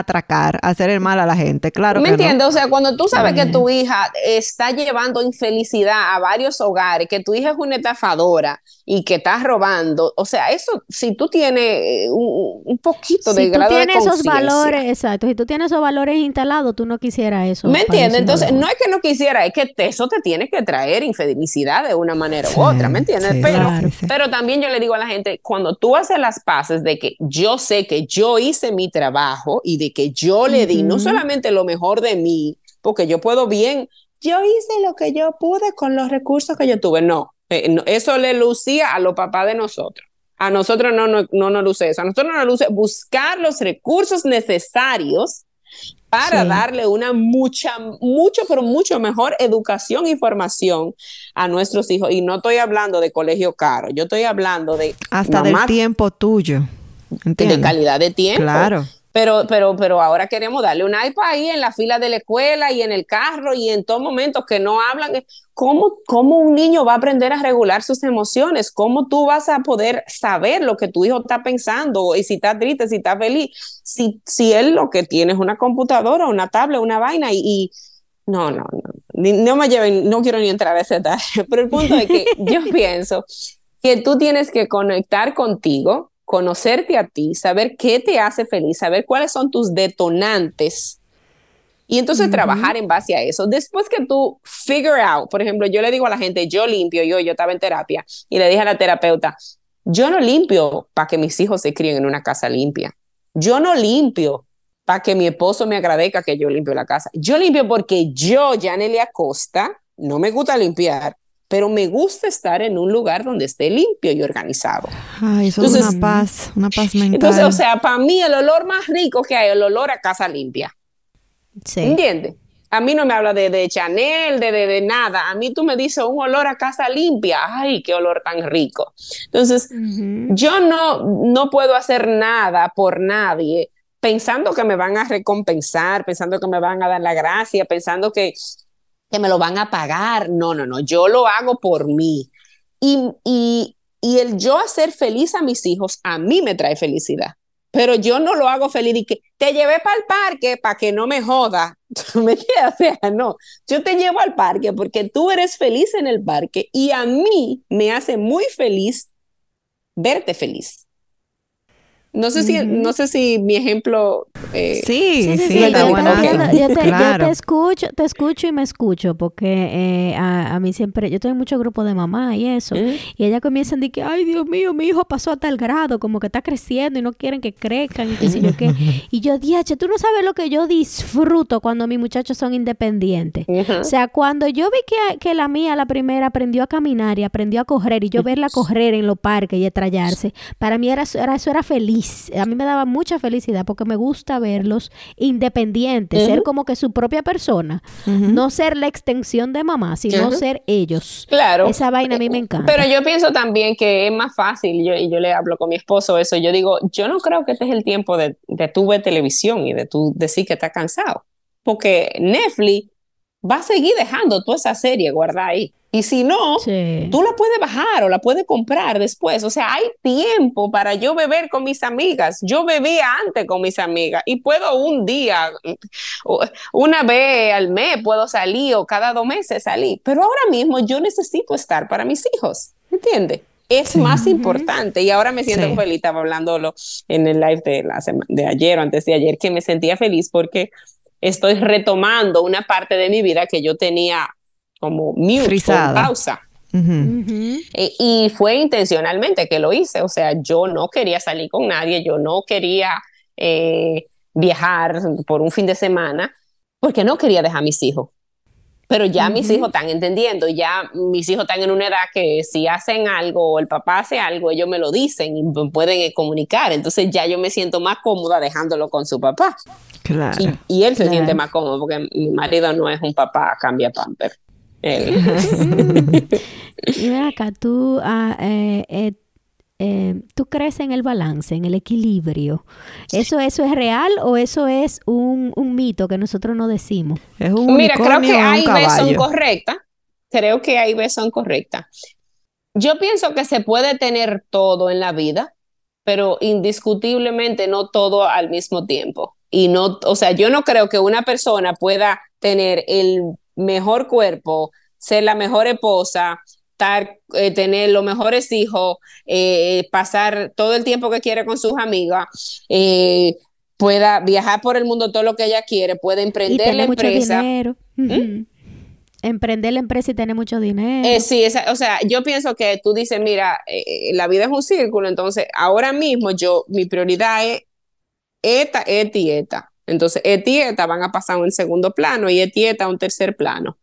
a hacer el mal a la gente, claro. ¿Me entiendes? O sea, cuando tú sabes que tu hija está llevando infelicidad a varios hogares, que tu hija es una estafadora y que estás robando, o sea, eso, si tú tienes eh, un, poquito de grado de Si tú tienes esos valores, exacto, si tú tienes esos valores instalados, tú no quisieras eso. ¿Me entiendes? Entonces, no es que no quisiera, es que eso te tiene que traer infelicidad de una manera u otra, ¿me entiendes? pero, pero también yo le digo a la gente, cuando tú haces las paces de que yo sé que yo hice mi trabajo y de que yo le di no solamente lo mejor de mí, porque yo puedo bien, yo hice lo que yo pude con los recursos que yo tuve. No, eso le lucía a los papás de nosotros. A nosotros no, no, no nos luce eso. A nosotros nos luce buscar los recursos necesarios para darle una mucha, mucho, pero mucho mejor educación y formación a nuestros hijos. Y no estoy hablando de colegio caro, yo estoy hablando de... Hasta del tiempo tuyo. De calidad de tiempo. Claro. Pero, pero, pero ahora queremos darle un iPad ahí en la fila de la escuela y en el carro y en todo momento que no hablan. ¿Cómo, ¿Cómo un niño va a aprender a regular sus emociones? ¿Cómo tú vas a poder saber lo que tu hijo está pensando y si está triste, si está feliz? Si, si él lo que tiene es una computadora, una tablet, una vaina y, no, no, no, no me lleven, no quiero ni entrar a ese detalle, [LAUGHS] pero el punto es que yo [LAUGHS] pienso que tú tienes que conectar contigo, conocerte a ti, saber qué te hace feliz, saber cuáles son tus detonantes y entonces trabajar en base a eso. Después que tú figure out, por ejemplo, yo le digo a la gente, yo limpio, yo, yo estaba en terapia y le dije a la terapeuta, yo no limpio para que mis hijos se críen en una casa limpia. Yo no limpio para que mi esposo me agradezca que yo limpio la casa. Yo limpio porque yo, Janely Acosta, no me gusta limpiar, pero me gusta estar en un lugar donde esté limpio y organizado. Ay, eso es una paz, una paz mental. Entonces, o sea, para mí el olor más rico que hay, el olor a casa limpia. Sí. ¿Entiendes? A mí no me habla de, de Chanel, de, de, nada. A mí tú me dices un olor a casa limpia. Ay, qué olor tan rico. Entonces, yo no, no puedo hacer nada por nadie pensando que me van a recompensar, pensando que me van a dar la gracia, pensando que que me lo van a pagar. No, no, no, yo lo hago por mí. Y, y, y el yo hacer feliz a mis hijos, a mí me trae felicidad. Pero yo no lo hago feliz y que te llevé para el parque para que no me joda. [LAUGHS] ¿Me O sea, no, yo te llevo al parque porque tú eres feliz en el parque y a mí me hace muy feliz verte feliz. No sé, si, no sé si mi ejemplo... Eh, sí, sí, está bueno. Yo, te, escucho, te escucho y me escucho porque eh, a, mí siempre... Yo tengo mucho grupo de mamá y eso. Y ella comienzan a decir que, ay, Dios mío, mi hijo pasó a tal grado, como que está creciendo y no quieren que crezcan y qué sé yo qué. [LAUGHS] y yo, diache, tú no sabes lo que yo disfruto cuando mis muchachos son independientes. O sea, cuando yo vi que, que la mía, la primera, aprendió a caminar y aprendió a correr y yo verla correr en los parques y estrellarse, para mí era, era, eso era feliz a mí me daba mucha felicidad porque me gusta verlos independientes, ser como que su propia persona, no ser la extensión de mamá, sino ser ellos. Claro. Esa vaina a mí me encanta. Pero yo pienso también que es más fácil, yo, y yo le hablo con mi esposo eso, yo digo, yo no creo que este es el tiempo de, de tu ver televisión y de tu decir que estás cansado, porque Netflix va a seguir dejando toda esa serie guardada ahí. Y si no, tú la puedes bajar o la puedes comprar después. O sea, hay tiempo para yo beber con mis amigas. Yo bebía antes con mis amigas y puedo un día, una vez al mes puedo salir o cada dos meses salir. Pero ahora mismo yo necesito estar para mis hijos. ¿Entiendes? Es más importante. Y ahora me siento feliz. Estaba hablándolo en el live de, la de ayer o antes de ayer que me sentía feliz porque estoy retomando una parte de mi vida que yo tenía como mute, pausa. E, y fue intencionalmente que lo hice, o sea, yo no quería salir con nadie, yo no quería eh, viajar por un fin de semana, porque no quería dejar a mis hijos. Pero ya mis hijos están entendiendo, ya mis hijos están en una edad que si hacen algo o el papá hace algo, ellos me lo dicen y me pueden eh, comunicar, entonces ya yo me siento más cómoda dejándolo con su papá. Claro. Y, él se siente más cómodo porque mi marido no es un papá cambia pamper. y [LAUGHS] acá, tú, ah, eh, eh, eh, ¿tú crees en el balance, en el equilibrio? ¿Eso, eso es real o eso es un, mito que nosotros no decimos? Mira, creo que hay veces son correctas. Creo que hay veces son correctas. Yo pienso que se puede tener todo en la vida, pero indiscutiblemente no todo al mismo tiempo. Y no, o sea, yo no creo que una persona pueda tener el mejor cuerpo, ser la mejor esposa, eh, tener los mejores hijos, eh, pasar todo el tiempo que quiere con sus amigas, eh, pueda viajar por el mundo todo lo que ella quiere, puede emprender la empresa. ¿Mm? Emprender la empresa y tener mucho dinero. sí, o sea, yo pienso que tú dices, mira, la vida es un círculo, entonces ahora mismo yo, mi prioridad es y esta. Entonces, esta y esta van a pasar a un segundo plano y esta y esta a un tercer plano.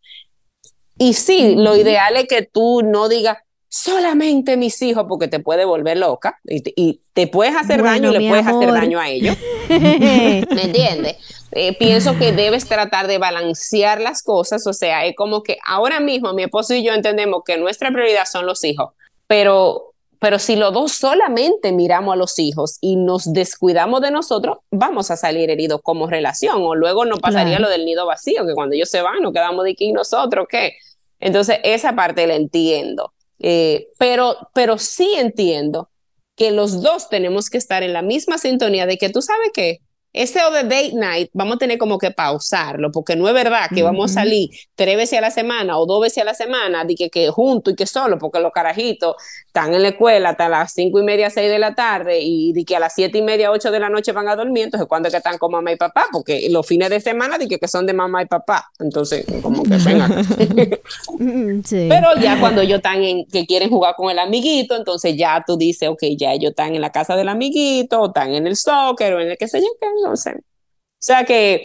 Y sí, lo ideal es que tú no digas solamente mis hijos porque te puede volver loca y te, puedes hacer daño y le puedes hacer daño a ellos. [LAUGHS] ¿Me entiendes? Eh, pienso que debes tratar de balancear las cosas, o sea, es como que ahora mismo mi esposo y yo entendemos que nuestra prioridad son los hijos, pero, pero si los dos solamente miramos a los hijos y nos descuidamos de nosotros, vamos a salir heridos como relación, o luego no pasaría lo del nido vacío, que cuando ellos se van nos quedamos de aquí nosotros, ¿qué? Entonces, esa parte la entiendo. Eh, pero, pero sí entiendo que los dos tenemos que estar en la misma sintonía de que tú sabes que ese date night vamos a tener como que pausarlo, porque no es verdad que vamos a salir tres veces a la semana o dos veces a la semana, de que, que juntos y que solo, porque los carajitos están en la escuela hasta las cinco y media, seis de la tarde y de que a las siete y media, ocho de la noche van a dormir, entonces cuando es que están con mamá y papá, porque los fines de semana de que, que son de mamá y papá, entonces como que vengan. [LAUGHS] [LAUGHS] Pero ya cuando ellos están en, que quieren jugar con el amiguito, entonces ya tú dices, ok, ya ellos están en la casa del amiguito, o están en el soccer, o en el que sé yo qué, no sé. O sea que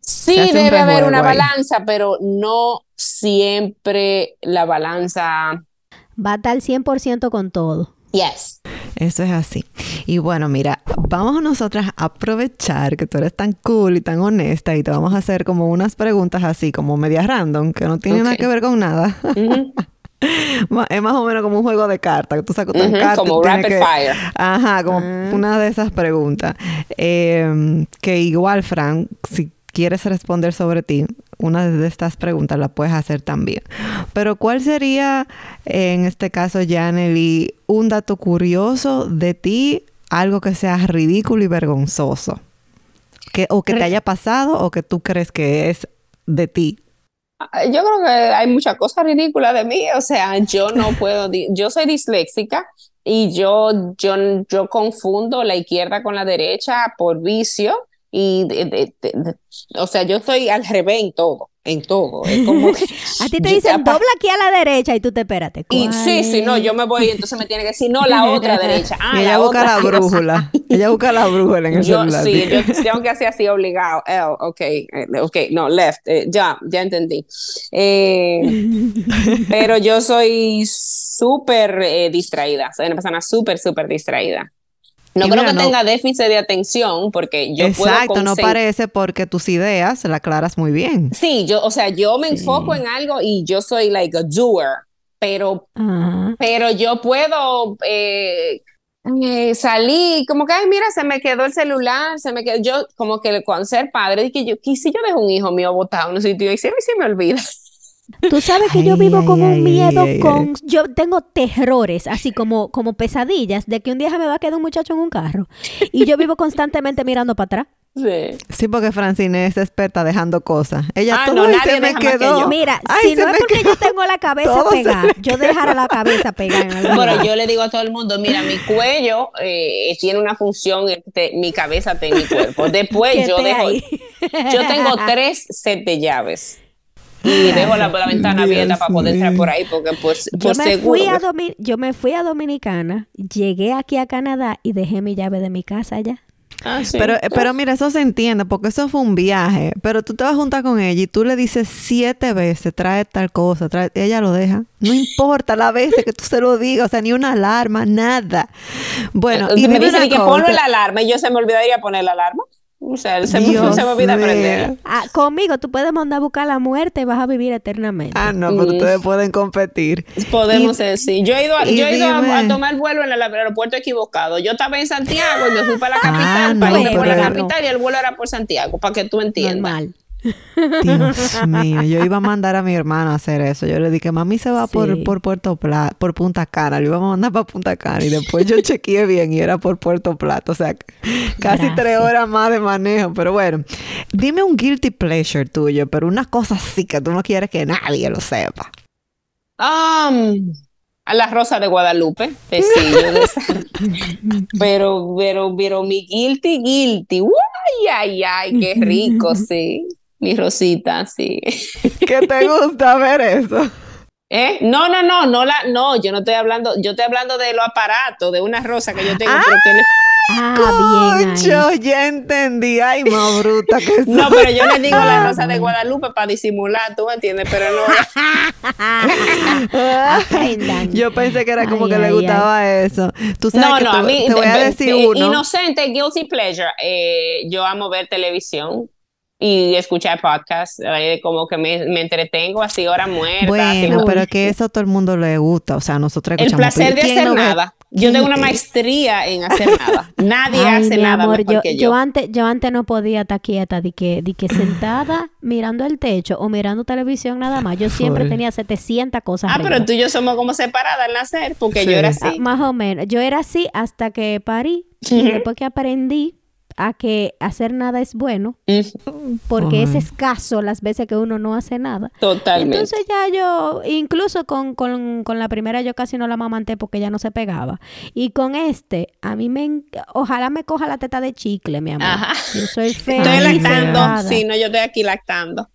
sí debe haber una balanza, pero no siempre la balanza va a estar 100% con todo. Yes. Eso es así. Y bueno, mira, vamos nosotras a aprovechar que tú eres tan cool y tan honesta y te vamos a hacer como unas preguntas así, como media random, que no tienen nada que ver con nada. [LAUGHS] es más o menos como un juego de cartas, que tú sacas uh cartas. Como rapid fire. Ajá, como ah. una de esas preguntas. Em, que igual, Fran, si quieres responder sobre ti, una de estas preguntas la puedes hacer también. Pero ¿cuál sería, en este caso, Janely, un dato curioso de ti, algo que sea ridículo y vergonzoso? Que, o que te haya pasado o que tú crees que es de ti. Yo creo que hay muchas cosas ridículas de mí, o sea, yo no [LAUGHS] puedo, yo soy disléxica y yo, yo, yo confundo la izquierda con la derecha por vicio y, o sea, yo estoy al revés en todo, en todo. Es [LAUGHS] como a ti te dicen dobla aquí a la derecha y tú te espérate. Y sí, sí, no, yo me voy y entonces me tiene que decir, no, la otra derecha. [LAUGHS] Ah, ella busca la [LAUGHS] brújula. ella busca la brújula en el yo, celular. Sí, yo tengo que hacer así obligado. L, ok, eh, ok, no, left. Eh, ya, ya entendí. Eh, pero yo soy súper distraída. Soy una persona súper, súper distraída. No creo que tenga déficit de atención porque yo Exacto, no parece porque tus ideas las aclaras muy bien. Sí, yo, o sea, yo me enfoco en algo y yo soy like a doer, pero, pero yo puedo eh, eh, salir como que, ay, mira, se me quedó el celular, se me quedó, yo como que con ser padre, que yo, si yo dejo un hijo mío botado en un sitio y se se me olvida. Tú sabes que yo vivo con un miedo, con yo tengo terrores, así como, como pesadillas, de que un día me va a quedar un muchacho en un carro. Y yo vivo constantemente mirando para atrás. [LAUGHS] Sí. sí, porque Francine es experta dejando cosas. Ella ah, no, nadie se me quedó. Mira, si no es porque yo tengo la cabeza pegada, yo dejara la cabeza pegada. bueno, yo le digo a todo el mundo, mira, mi cuello eh, tiene una función, este, mi cabeza tiene mi cuerpo. [LAUGHS] Después yo dejo, yo tengo [LAUGHS] tres set de llaves y dejo la, ventana abierta para poder entrar por ahí porque pues yo me Fui a yo me fui a Dominicana, llegué aquí a Canadá y dejé mi llave de mi casa allá. Ah, sí. Pero, eh, pero mira, eso se entiende porque eso fue un viaje. Pero tú te vas a juntar con ella y tú le dices siete veces, trae tal cosa, trae, ella lo deja. No importa la veces que tú se lo digas, o sea, ni una alarma, nada. Bueno, y y me dicen que ponlo la alarma y yo se me olvidaría poner la alarma. O sea, se, Dios se me olvida mío. prender. Ah, conmigo tú puedes mandar a buscar la muerte y vas a vivir eternamente. Ah, no, pero Mm. ustedes pueden competir. Podemos Y- decir. Yo he ido, a, yo he ido a- a, tomar vuelo en el aeropuerto equivocado. Yo estaba en Santiago y me fui para la Ah, capital, no, para irme por la capital y el vuelo era por Santiago, para que tú entiendas. Normal. Dios mío, yo iba a mandar a mi hermano a hacer eso. Yo le dije, mami se va Sí. por, por Puerto Plata, por Punta Cana. Le íbamos a mandar para Punta Cana. Y después yo chequeé bien y era por Puerto Plata. O sea, casi Gracias. tres horas más de manejo. Pero bueno, dime un guilty pleasure tuyo, pero una cosa así que tú no quieres que nadie lo sepa. Um, a la Rosa de Guadalupe, sí, yo de esa- [LAUGHS] pero, pero, pero mi guilty, guilty, ¡Uy, ay, ay, qué rico, sí, mi Rosita, sí. [LAUGHS] ¿Qué te gusta ver eso? ¿Eh? No, no, no, no la, no, yo no estoy hablando, yo estoy hablando de los aparatos, de una rosa que yo tengo, pero que le- Ah, bien. ahí. Concho, ya entendí. Ay, más bruta que soy. [LAUGHS] no, pero yo le digo la rosa de Guadalupe para disimular, tú me entiendes, pero no. [LAUGHS] Yo pensé que era como Ay, que le ay, gustaba eso. Tú sabes No, que no, te, a mí, te voy a de- decir de- uno. Inocente, guilty pleasure. eh, yo amo ver televisión y escuchar podcasts, eh, como que me, me entretengo así horas muertas. Bueno, haciendo- pero que eso a todo el mundo le gusta. O sea, nosotros el escuchamos. placer de ¿Quién hacer no ve? nada. Yo tengo una maestría en hacer nada. [LAUGHS] Nadie Ay, hace mi nada amor, mejor yo, que yo yo. antes, yo antes no podía estar quieta, de que, de que sentada [CLEARS THROAT] mirando el techo o mirando televisión nada más. Yo siempre tenía 700 cosas. Ah, pero arriba. tú y yo somos como separadas al nacer, porque Sí. yo era Ah, así. más o menos. Yo era así hasta que parí y [LAUGHS] después que aprendí a que hacer nada es bueno, Mm, porque es escaso las veces que uno no hace nada. Totalmente. Entonces ya yo, incluso con, con, con la primera yo casi no la mamanté porque ya no se pegaba. Y con este, a mí me, ojalá me coja la teta de chicle, mi amor. Ajá. Yo soy [LAUGHS] feliz. Estoy lactando. Sí, no, yo estoy aquí lactando.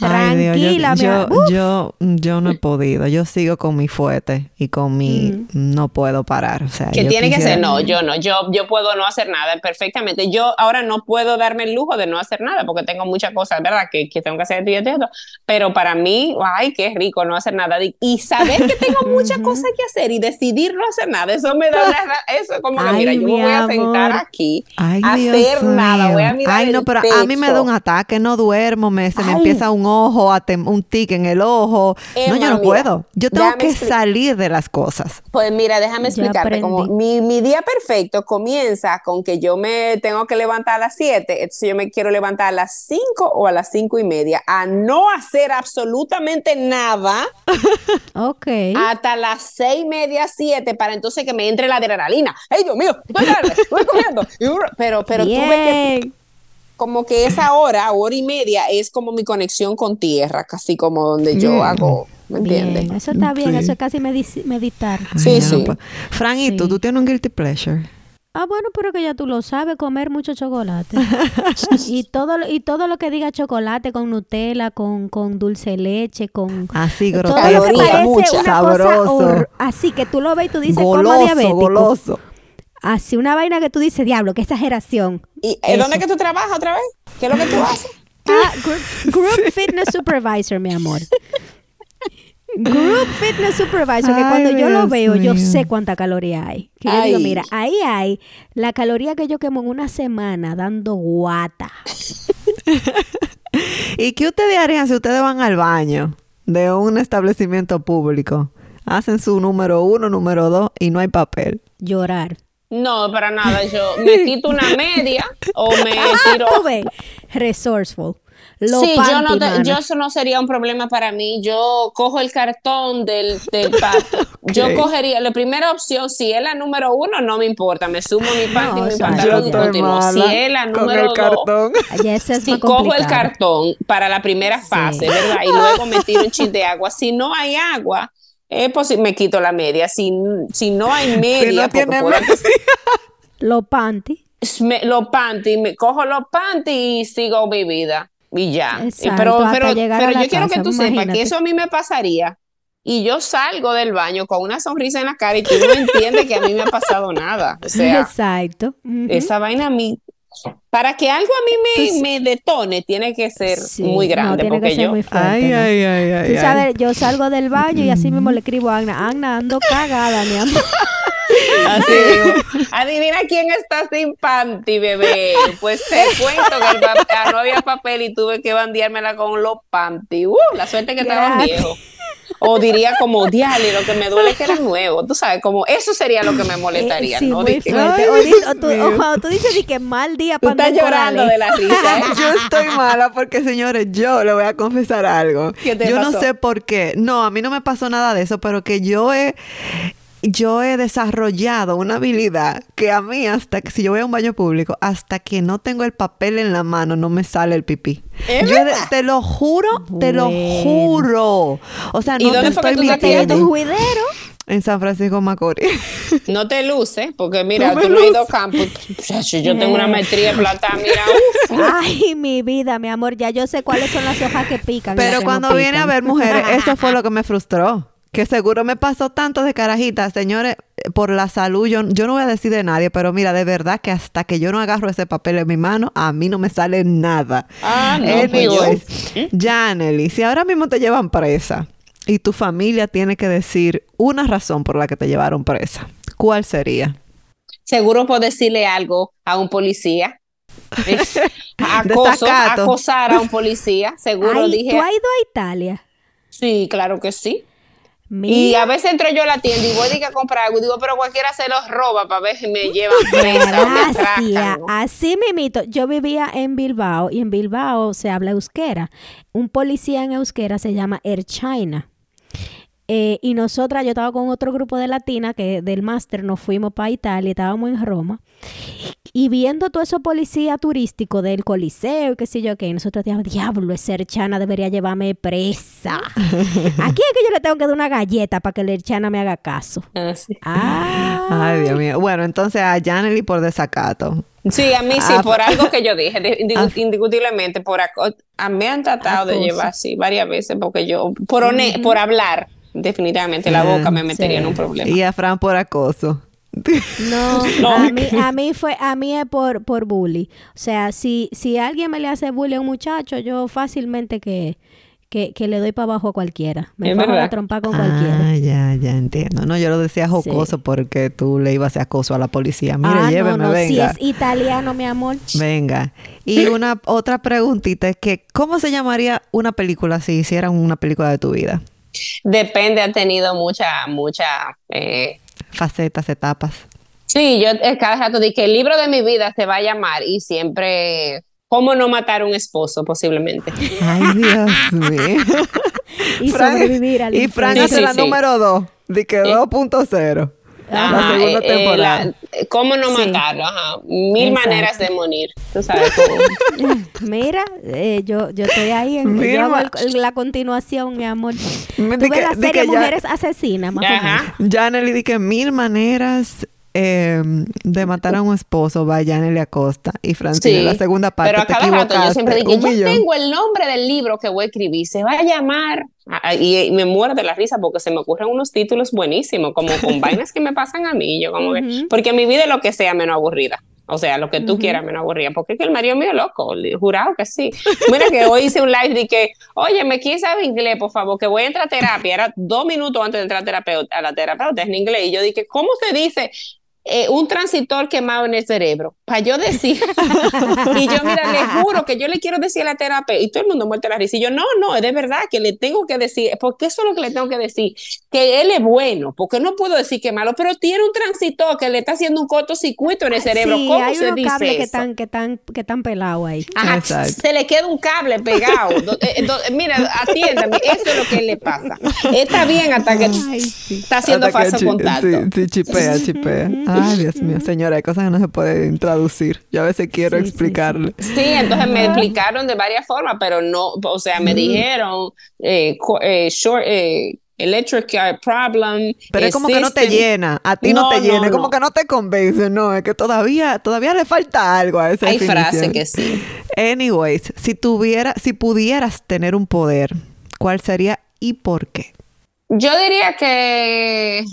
Ay, Dios, yo- Tranquila, mi yo, amor. yo, yo no he podido. Yo sigo con mi fuete y con mi. No puedo parar. O sea, Que tiene que ser, no, yo no, yo, yo puedo no hacer nada perfectamente. Yo ahora no puedo darme el lujo de no hacer nada porque tengo muchas cosas, ¿verdad? Que, que tengo que hacer de esto, pero para mí, ay, qué rico no hacer nada. Y- saber que tengo [LAUGHS] muchas cosas que hacer y decidir no hacer nada, eso me da la, eso es como que, Ay, mira, yo me voy a sentar aquí Ay, a Dios hacer nada, voy a mirar Ay, no, el pero a mí me da un ataque, no duermo, me, se me Ay. empieza un ojo, a tem- un tic en el ojo. no, yo no mira, puedo. Yo tengo que salir de las cosas. Pues mira, déjame explicarte. Como mi, mi día perfecto comienza con que yo me tengo que levantar a las 7, entonces yo me quiero levantar a las 5 o a las 5 y media a no hacer absolutamente nada Ok. hasta las 6 y media, 7 para entonces que me entre la adrenalina. ¡Ay, Dios mío! Estoy corriendo. Pero, pero tú ves que como que esa hora, hora y media, es como mi conexión con tierra, casi como donde yo Mm. hago, ¿me entiendes? Eso está bien, Sí. eso es casi medi- meditar. Ay, Sí, no sí. puedo. Fran, ¿y tú? Sí. ¿Tú tienes un guilty pleasure? Ah, bueno, pero que ya tú lo sabes, comer mucho chocolate. [LAUGHS] y todo lo- y todo lo que diga chocolate con Nutella, con, con dulce de leche, con Así todo lo que grotesco, Calorías, parece mucha. una cosa sabroso, así que tú lo ves y tú dices como goloso, diabético. goloso. Así una vaina que tú dices, diablo, qué exageración. ¿Y eh, dónde es que tú trabajas otra vez? ¿Qué es lo que tú [LAUGHS] haces? Ah, group, group Fitness Supervisor, mi amor. [LAUGHS] Group Fitness Supervisor, que Ay, cuando yo lo veo, yo sé cuánta caloría hay. Que yo digo, mira, ahí hay la caloría que yo quemo en una semana dando guata. [LAUGHS] ¿Y qué ustedes harían si ustedes van al baño de un establecimiento público? Hacen su número uno, número dos y no hay papel. Llorar. No, para nada. Yo me quito una media o me [LAUGHS] tiro. Tú ves, resourceful. Sí, yo no panty, te- yo eso no sería un problema para mí. Yo cojo el cartón del, del [LAUGHS] pato. Yo cogería la primera opción. Si es la número uno, no me importa. Me sumo mi panty y mi pantalón no. Si es la número dos, [LAUGHS] es si cojo el cartón para la primera Sí. fase, ¿verdad? Y luego me tiro un chin de agua. Si no hay agua, es posible, me quito la media. Si, si no hay media, porque tiene por media. [LAUGHS] Lo panty. me- los panties, me cojo los panties y sigo mi vida. Y ya. Exacto, pero pero, pero yo quiero que tú sepas que eso a mí me pasaría. Y yo salgo del baño con una sonrisa en la cara y tú no entiendes que a mí me ha pasado nada. O [LAUGHS] sea, Exacto. Esa vaina a mí Para que algo a mí me, me detone, tiene que ser Sí, muy no, grande. tiene que porque ser yo. muy fuerte, Ay, ¿no? ay, ay, ay. Tú ay. sabes, yo salgo del baño y así mismo le escribo a Agna. Agna, ando cagada, mi amor. [LAUGHS] Así digo, adivina quién está sin panty, bebé. Pues te [LAUGHS] cuento que el ah, no había papel y tuve que bandeármela con los panty. Uh, la suerte que estaban viejos. O diría como, diale, lo que me duele es que era nuevo. Tú sabes, como eso sería lo que me molestaría, Eh, sí, ¿no? muy De que- fuerte. Ay, O, di- o tú, o cuando tú dices di que mal día Tú para estás llorando de la risa. ¿eh? [LAUGHS] Yo estoy mala porque, señores, yo le voy a confesar algo. ¿Qué te yo no sé por qué. No, a mí no me pasó nada de eso, pero que yo he, yo he desarrollado una habilidad que a mí, hasta que si yo voy a un baño público, hasta que no tengo el papel en la mano, no me sale el pipí. ¿Es Yo de- verdad? te lo juro, te lo juro. O sea, ¿Y no te dónde fue que estoy tú te mintiendo. tu juidero. En San Francisco Macorís. [LAUGHS] No te luces, porque mira, No tú no has ido a campo. Yo tengo una maestría en plata, mira, [LAUGHS] uf. Ay, mi vida, mi amor, ya yo sé cuáles son las hojas que pican. y Pero que cuando no viene a ver mujeres, eso fue lo que me frustró. Que seguro me pasó tanto de carajita, señores, por la salud. Yo, yo no voy a decir de nadie, pero mira, de verdad que hasta que yo no agarro ese papel en mi mano, a mí no me sale nada. Ah, no, pues. Anyways, Janely, si ahora mismo te llevan presa y tu familia tiene que decir una razón por la que te llevaron presa, ¿cuál sería? Seguro por decirle algo a un policía. [LAUGHS] Es acoso, Desacato. acosar a un policía. Seguro Ay, dije. ¿Tú has ido a Italia? Sí, claro que sí. Y a veces entro yo a la tienda y voy a, que a comprar algo digo, pero cualquiera se los roba para ver si me [LAUGHS] llevan presa gracias. Así mimito, yo vivía en Bilbao y en Bilbao se habla euskera. Un policía en euskera se llama Erchaina. Eh, y nosotras, yo estaba con otro grupo de latinas que del máster nos fuimos para Italia, estábamos en Roma. Y viendo todo eso policía turístico del Coliseo y qué sé yo qué, nosotros decíamos, diablo, esa Erchana debería llevarme presa. [LAUGHS] Aquí es que yo le tengo que dar una galleta para que la Erchana me haga caso. Ah, sí. Ah, Ay, Dios mío. Bueno, entonces a Janely por desacato. Sí, a mí sí, Ah, por [LAUGHS] algo que yo dije, ah. indiscutiblemente, por aco- a mí me han tratado de llevar así varias veces, porque yo, por, por hablar, definitivamente la boca me metería Sí. en un problema. Y a Fran por acoso. [LAUGHS] No, No. a mí, a mí fue, a mí es por, por bully. O sea, si, si alguien me le hace bully a un muchacho, yo fácilmente que, que, que le doy para abajo a cualquiera. Me bajo la trompa con cualquiera. Ah, ya, ya entiendo. No, yo lo decía jocoso Sí. porque tú le ibas a hacer acoso a la policía. Mire, ah, lléveme, no, no, si es italiano, mi amor. [LAUGHS] Venga. Y una otra preguntita es que, ¿cómo se llamaría una película si hicieran una película de tu vida? Depende, ha tenido mucha, mucha... eh, Facetas, etapas. Sí, yo eh, cada rato dije que el libro de mi vida se va a llamar y siempre... ¿Cómo no matar a un esposo, posiblemente? Ay, Dios mío. [LAUGHS] Y Fran- sobrevivir al Y Fran Sí, hace sí, la sí. número dos. De que 2.0. La Ajá, segunda eh, eh, temporada. la- eh, ¿Cómo no Sí. matarlo? Ajá. Mil Exacto. maneras de morir. Tú sabes [LAUGHS] cómo. Mira, eh, yo, yo estoy ahí en yo hago ma- el- la continuación, mi amor. Que- la serie ya- Mujeres Asesinas, más o menos. Ajá. Janely di que mil maneras eh, de matar a un esposo va Janely Acosta. Y Francine, Sí, la segunda parte, Pero a te cada rato yo siempre digo, millón. tengo el nombre del libro que voy a escribir, se va a llamar, y, y me muero de la risa porque se me ocurren unos títulos buenísimos, como con [LAUGHS] vainas que me pasan a mí, yo como que, Ujú. porque mi vida es lo que sea menos aburrida. O sea, lo que tú Ujú. quieras menos aburrida, porque es que el marido mío es loco, jurado que sí. Mira que hoy hice un live de que, oye, me quién sabe inglés, por favor, que voy a entrar a terapia. Era dos minutos antes de entrar a, terapeuta, a la terapeuta en inglés. Y yo dije, ¿cómo se dice eh, un transitor quemado en el cerebro? Para yo decir. [LAUGHS] y yo, mira, le juro que yo le quiero decir a la terapeuta, y todo el mundo muerto de la risa. Y yo, no, no, es de verdad que le tengo que decir, porque eso es lo que le tengo que decir, que él es bueno, porque no puedo decir que es malo, pero tiene un transitor que le está haciendo un cortocircuito en el cerebro. Sí, ¿Cómo hay se dice cables que están, que están, que están pelados ahí. Ajá, se le queda un cable pegado. Do- eh, do- mira, atiéndame, eso es lo que le pasa. Está bien hasta que Ay, sí. está haciendo Hasta que falso chi- contacto. Sí, sí, chipea, chipea. Ay, [LAUGHS] Dios mío, señora, hay cosas que no se pueden traducir. Yo a veces quiero Sí, sí, explicarle. Sí, entonces me explicaron de varias formas, pero no, o sea, me dijeron eh, eh, short, eh, electric problem. Pero es como que no te llena, a ti no, No, te llena, no, es como no. que no te convence, no, es que todavía, todavía le falta algo a esa Hay frases definición. que sí. Anyways, si tuviera, si pudieras tener un poder, ¿cuál sería y por qué? Yo diría que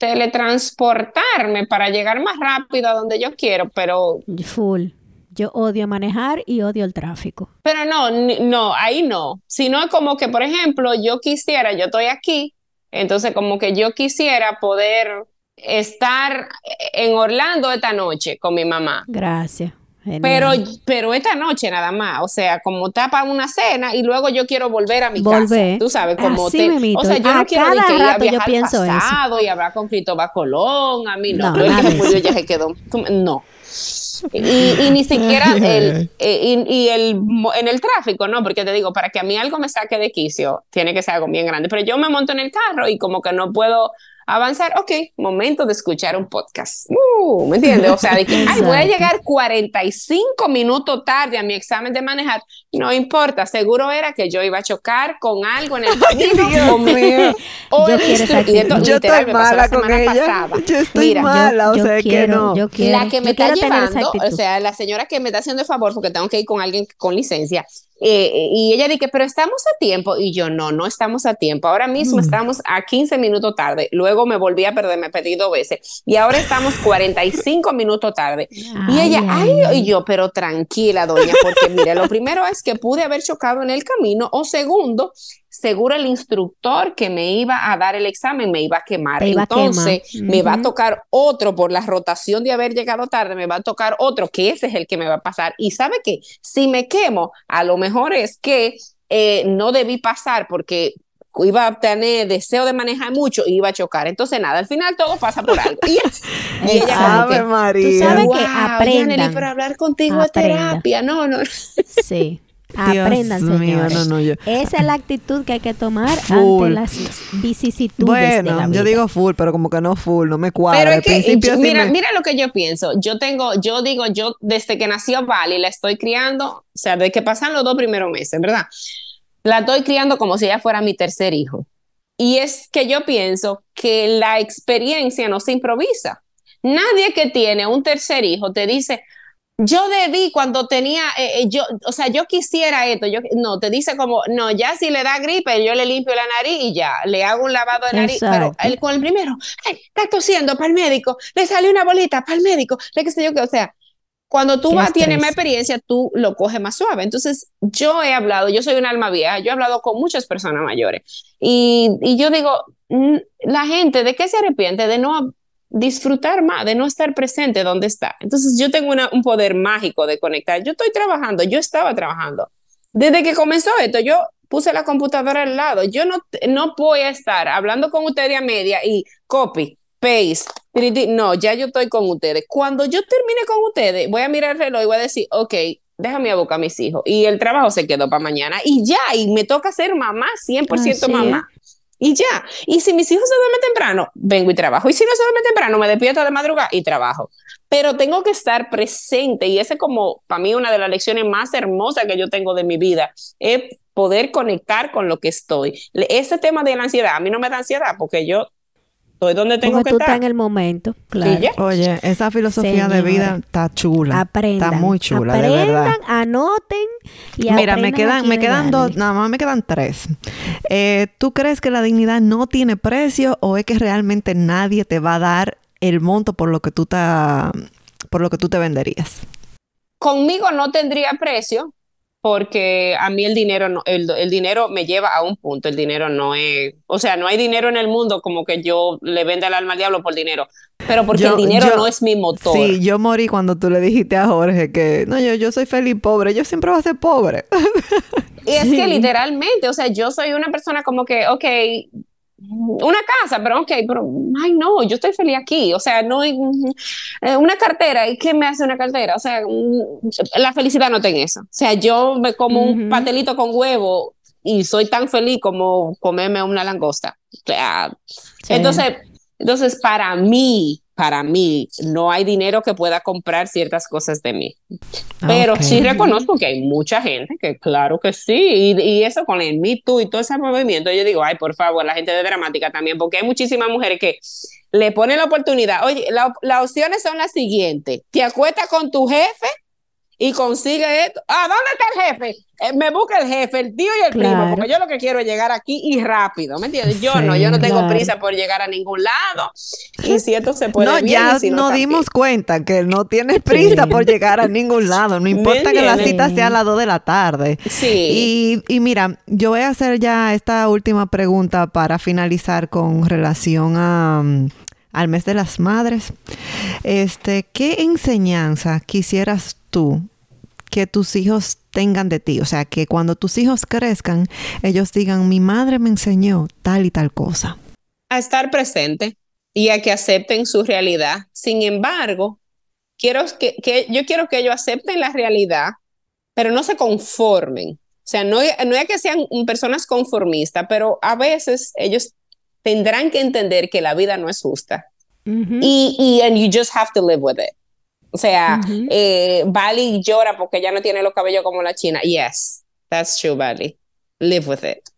teletransportarme para llegar más rápido a donde yo quiero, pero Full. Yo odio manejar y odio el tráfico. Pero no, no, ahí no. Sino como que, por ejemplo, yo quisiera, yo estoy aquí, entonces como que yo quisiera poder estar en Orlando esta noche con mi mamá. Gracias. Pero, pero esta noche nada más, o sea, como tapa una cena y luego yo quiero volver a mi casa. Tú sabes, como Así te, o sea, yo no quiero ni que a viajar yo pienso pasado y hablar con Cristóbal Colón, a mí no, no el que murió ya se quedó. No. Y, ni siquiera [LAUGHS] el, eh, y, el, en el tráfico, ¿no? Porque te digo, para que a mí algo me saque de quicio, tiene que ser algo bien grande. Pero yo me monto en el carro y como que no puedo avanzar, ok, momento de escuchar un podcast. Uh, ¿Me entiendes? O sea, de que ay, voy a llegar 45 minutos tarde a mi examen de manejar. No importa, seguro era que yo iba a chocar con algo en el [LAUGHS] camino. Dios mío. [LAUGHS] O yo, quiero yo estoy mala con ella. Pasada. Yo estoy Mira, mala, o sea que no. Yo quiero, la que me está llevando, o sea, la señora que me está haciendo el favor porque tengo que ir con alguien con licencia, eh, y ella dice, pero estamos a tiempo. Y yo, no, no estamos a tiempo. Ahora mismo mm. estamos a 15 minutos tarde. Luego me volví a perder, me pedí dos veces. Y ahora estamos 45 minutos tarde. y ella, ay, y yo, pero tranquila, doña, porque mire, lo primero es que pude haber chocado en el camino. O segundo, seguro el instructor que me iba a dar el examen me iba a quemar. Entonces, me va a tocar otro por la rotación de haber llegado tarde, me va a tocar otro, que ese es el que me va a pasar. Y sabe que si me quemo, a lo mejor es que eh, no debí pasar porque iba a tener deseo de manejar mucho y iba a chocar. Entonces, nada, al final todo pasa por algo. Y, [LAUGHS] ella como que, María. Tú sabes que aprendan. para hablar contigo es terapia. No, no. Sí. Aprendan, señores. Esa es la actitud que hay que tomar ante las vicisitudes bueno, de la vida. yo digo full, pero como que no full, no me cuadra. Pero mira, mira lo que yo pienso. Yo tengo, yo digo, yo desde que nació Vali la estoy criando, o sea, desde que pasan los dos primeros meses, ¿verdad? La estoy criando como si ella fuera mi tercer hijo. Y es que yo pienso que la experiencia no se improvisa. Nadie que tiene un tercer hijo te dice, yo debí cuando tenía, eh, eh, yo, o sea, yo quisiera esto, yo, no, te dice como, no, ya si le da gripe, yo le limpio la nariz y ya, le hago un lavado de nariz, pero el, con el primero, está tosiendo para el médico, le sale una bolita para el médico, le qué sé yo qué, o sea, cuando tú vas, tienes más experiencia, tú lo coges más suave. Entonces, yo he hablado, yo soy un alma vieja, yo he hablado con muchas personas mayores y, y yo digo, mm, la gente, ¿de qué se arrepiente? De no disfrutar más, de no estar presente donde está. Entonces yo tengo un poder mágico de conectar. Yo estoy trabajando, yo estaba trabajando. Desde que comenzó esto, yo puse la computadora al lado. Yo no, no voy a estar hablando con ustedes a media y copy, paste. No, ya yo estoy con ustedes. Cuando yo termine con ustedes, voy a mirar el reloj y voy a decir, ok, déjame a boca a mis hijos. Y el trabajo se quedó para mañana. Y ya, y me toca ser mamá, 100% mamá y ya. Y si mis hijos se duermen temprano, vengo y trabajo. Y si no se duermen temprano, me despierto de madrugada y trabajo. Pero tengo que estar presente y ese es como para mí una de las lecciones más hermosas que yo tengo de mi vida, es poder conectar con lo que estoy. Ese tema de la ansiedad, a mí no me da ansiedad porque yo Estoy donde tengo que tú estar. estás en el momento, claro. Oye, esa filosofía de vida está chula. Aprendan. Está muy chula, de verdad. anoten y Mira, me quedan, me quedan dos, nada más me quedan tres. Eh, ¿Tú crees que la dignidad no tiene precio o es que realmente nadie te va a dar el monto por lo que tú te, por lo que tú te venderías? Conmigo no tendría precio porque a mí el dinero no, el, el, dinero me lleva a un punto, el dinero no es, o sea, no hay dinero en el mundo como que yo le venda el alma al diablo por dinero, pero porque el dinero no es mi motor. Sí, yo morí cuando tú le dijiste a Jorge que, no, yo, yo soy feliz pobre, yo siempre voy a ser pobre. Y es que [LAUGHS] literalmente, o sea, yo soy una persona como que, ok, una casa, pero ok, pero, ay no, yo estoy feliz aquí, o sea, no, hay eh, una cartera, ¿y qué me hace una cartera? O sea, la felicidad no está en eso, o sea, yo me como un patelito con huevo y soy tan feliz como comerme una langosta, o sea, entonces, entonces para mí, para mí no hay dinero que pueda comprar ciertas cosas de mí. Pero sí reconozco que hay mucha gente que claro que sí, y, eso con el Me Too y todo ese movimiento, yo digo, ay, por favor, la gente de dramática también, porque hay muchísimas mujeres que le ponen la oportunidad, oye, las opciones son las siguientes, te acuestas con tu jefe y consigue esto. ¿A dónde está el jefe? Eh, me busca el jefe, el tío y el primo, porque yo lo que quiero es llegar aquí y rápido, ¿me entiendes? Yo no, yo no tengo prisa por llegar a ningún lado. Y si esto se puede No, ya nos dimos cuenta que no tienes prisa por llegar a ningún lado, no importa que la cita sea a las 2 de la tarde. Sí. Y, y mira, yo voy a hacer ya esta última pregunta para finalizar con relación a mm, al mes de las madres. Este, ¿qué enseñanza quisieras tú que tus hijos tengan de ti? O sea, que cuando tus hijos crezcan, ellos digan, mi madre me enseñó tal y tal cosa. A estar presente y a que acepten su realidad. Sin embargo, quiero que, que yo quiero que ellos acepten la realidad, pero no se conformen. O sea, no, no es que sean personas conformistas, pero a veces ellos tendrán que entender que la vida no es justa. y, y and you just have to live with it. O sea, eh, Bali llora porque ella no tiene los cabellos como la china. Yes, that's true, Bali. Live with it.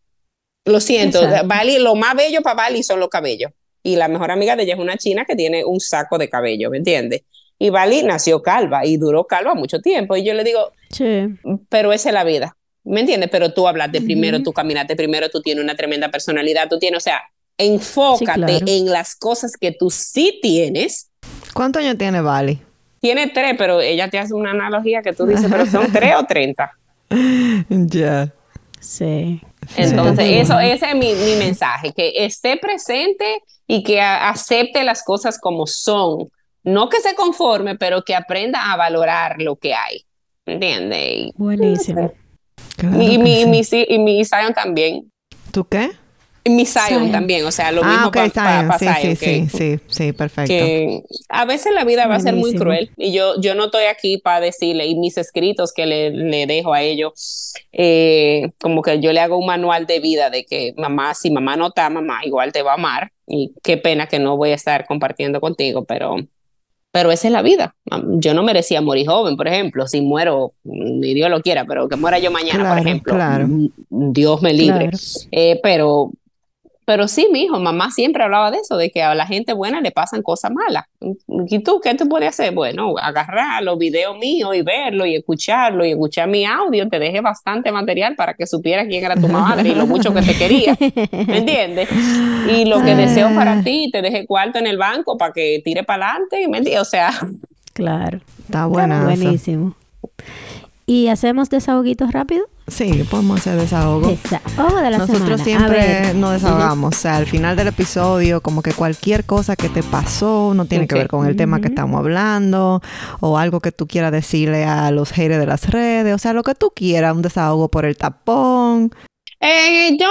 Lo siento, Bali, lo más bello para Bali son los cabellos. Y la mejor amiga de ella es una china que tiene un saco de cabello, ¿me entiendes? Y Bali nació calva y duró calva mucho tiempo. Y yo le digo, sí. pero esa es la vida, ¿me entiendes? Pero tú hablaste primero, tú caminaste primero, tú tienes una tremenda personalidad, tú tienes, o sea, enfócate en las cosas que tú sí tienes. ¿Cuántos años tiene Bali? Tiene tres, pero ella te hace una analogía que tú dices, pero son tres o treinta. [LAUGHS] Ya. Sí. Entonces, eso, ese es mi, mi, mensaje, que esté presente y que acepte las cosas como son. No que se conforme, pero que aprenda a valorar lo que hay. ¿Entiendes? Buenísimo. y, mi, mi, y mi Zion también. ¿Tú qué? Mi Zion también, o sea, lo mismo para pa, sí, sí, sí, sí, sí, perfecto. Que a veces la vida va a ser muy cruel y yo, yo no estoy aquí para decirle, y mis escritos que le, le dejo a ellos, eh, como que yo le hago un manual de vida de que mamá, si mamá no está, mamá igual te va a amar y qué pena que no voy a estar compartiendo contigo, pero pero esa es la vida. Yo no merecía morir joven, por ejemplo, si muero, ni Dios lo quiera, pero que muera yo mañana, por ejemplo, claro. Dios me libre. Eh, pero pero sí, mi hijo, mamá siempre hablaba de eso, de que a la gente buena le pasan cosas malas. ¿Y tú qué te puedes hacer? Bueno, agarrar los videos míos y verlo y escucharlo y escuchar mi audio. Te dejé bastante material para que supieras quién era tu madre y lo mucho que te quería. ¿Me entiendes? Y lo que deseo para ti, te dejé cuarto en el banco para que tire para adelante. ¿Me entiendes? O sea. Claro. Está bueno. Buenísimo. ¿Y hacemos desahoguitos rápido? Sí, podemos hacer desahogo. Desahogo de la Nosotros siempre nos desahogamos. O sea, al final del episodio, como que cualquier cosa que te pasó no tiene que ver con el tema que estamos hablando, o algo que tú quieras decirle a los haters de las redes, o sea, lo que tú quieras, un desahogo por el tapón. Eh, yo,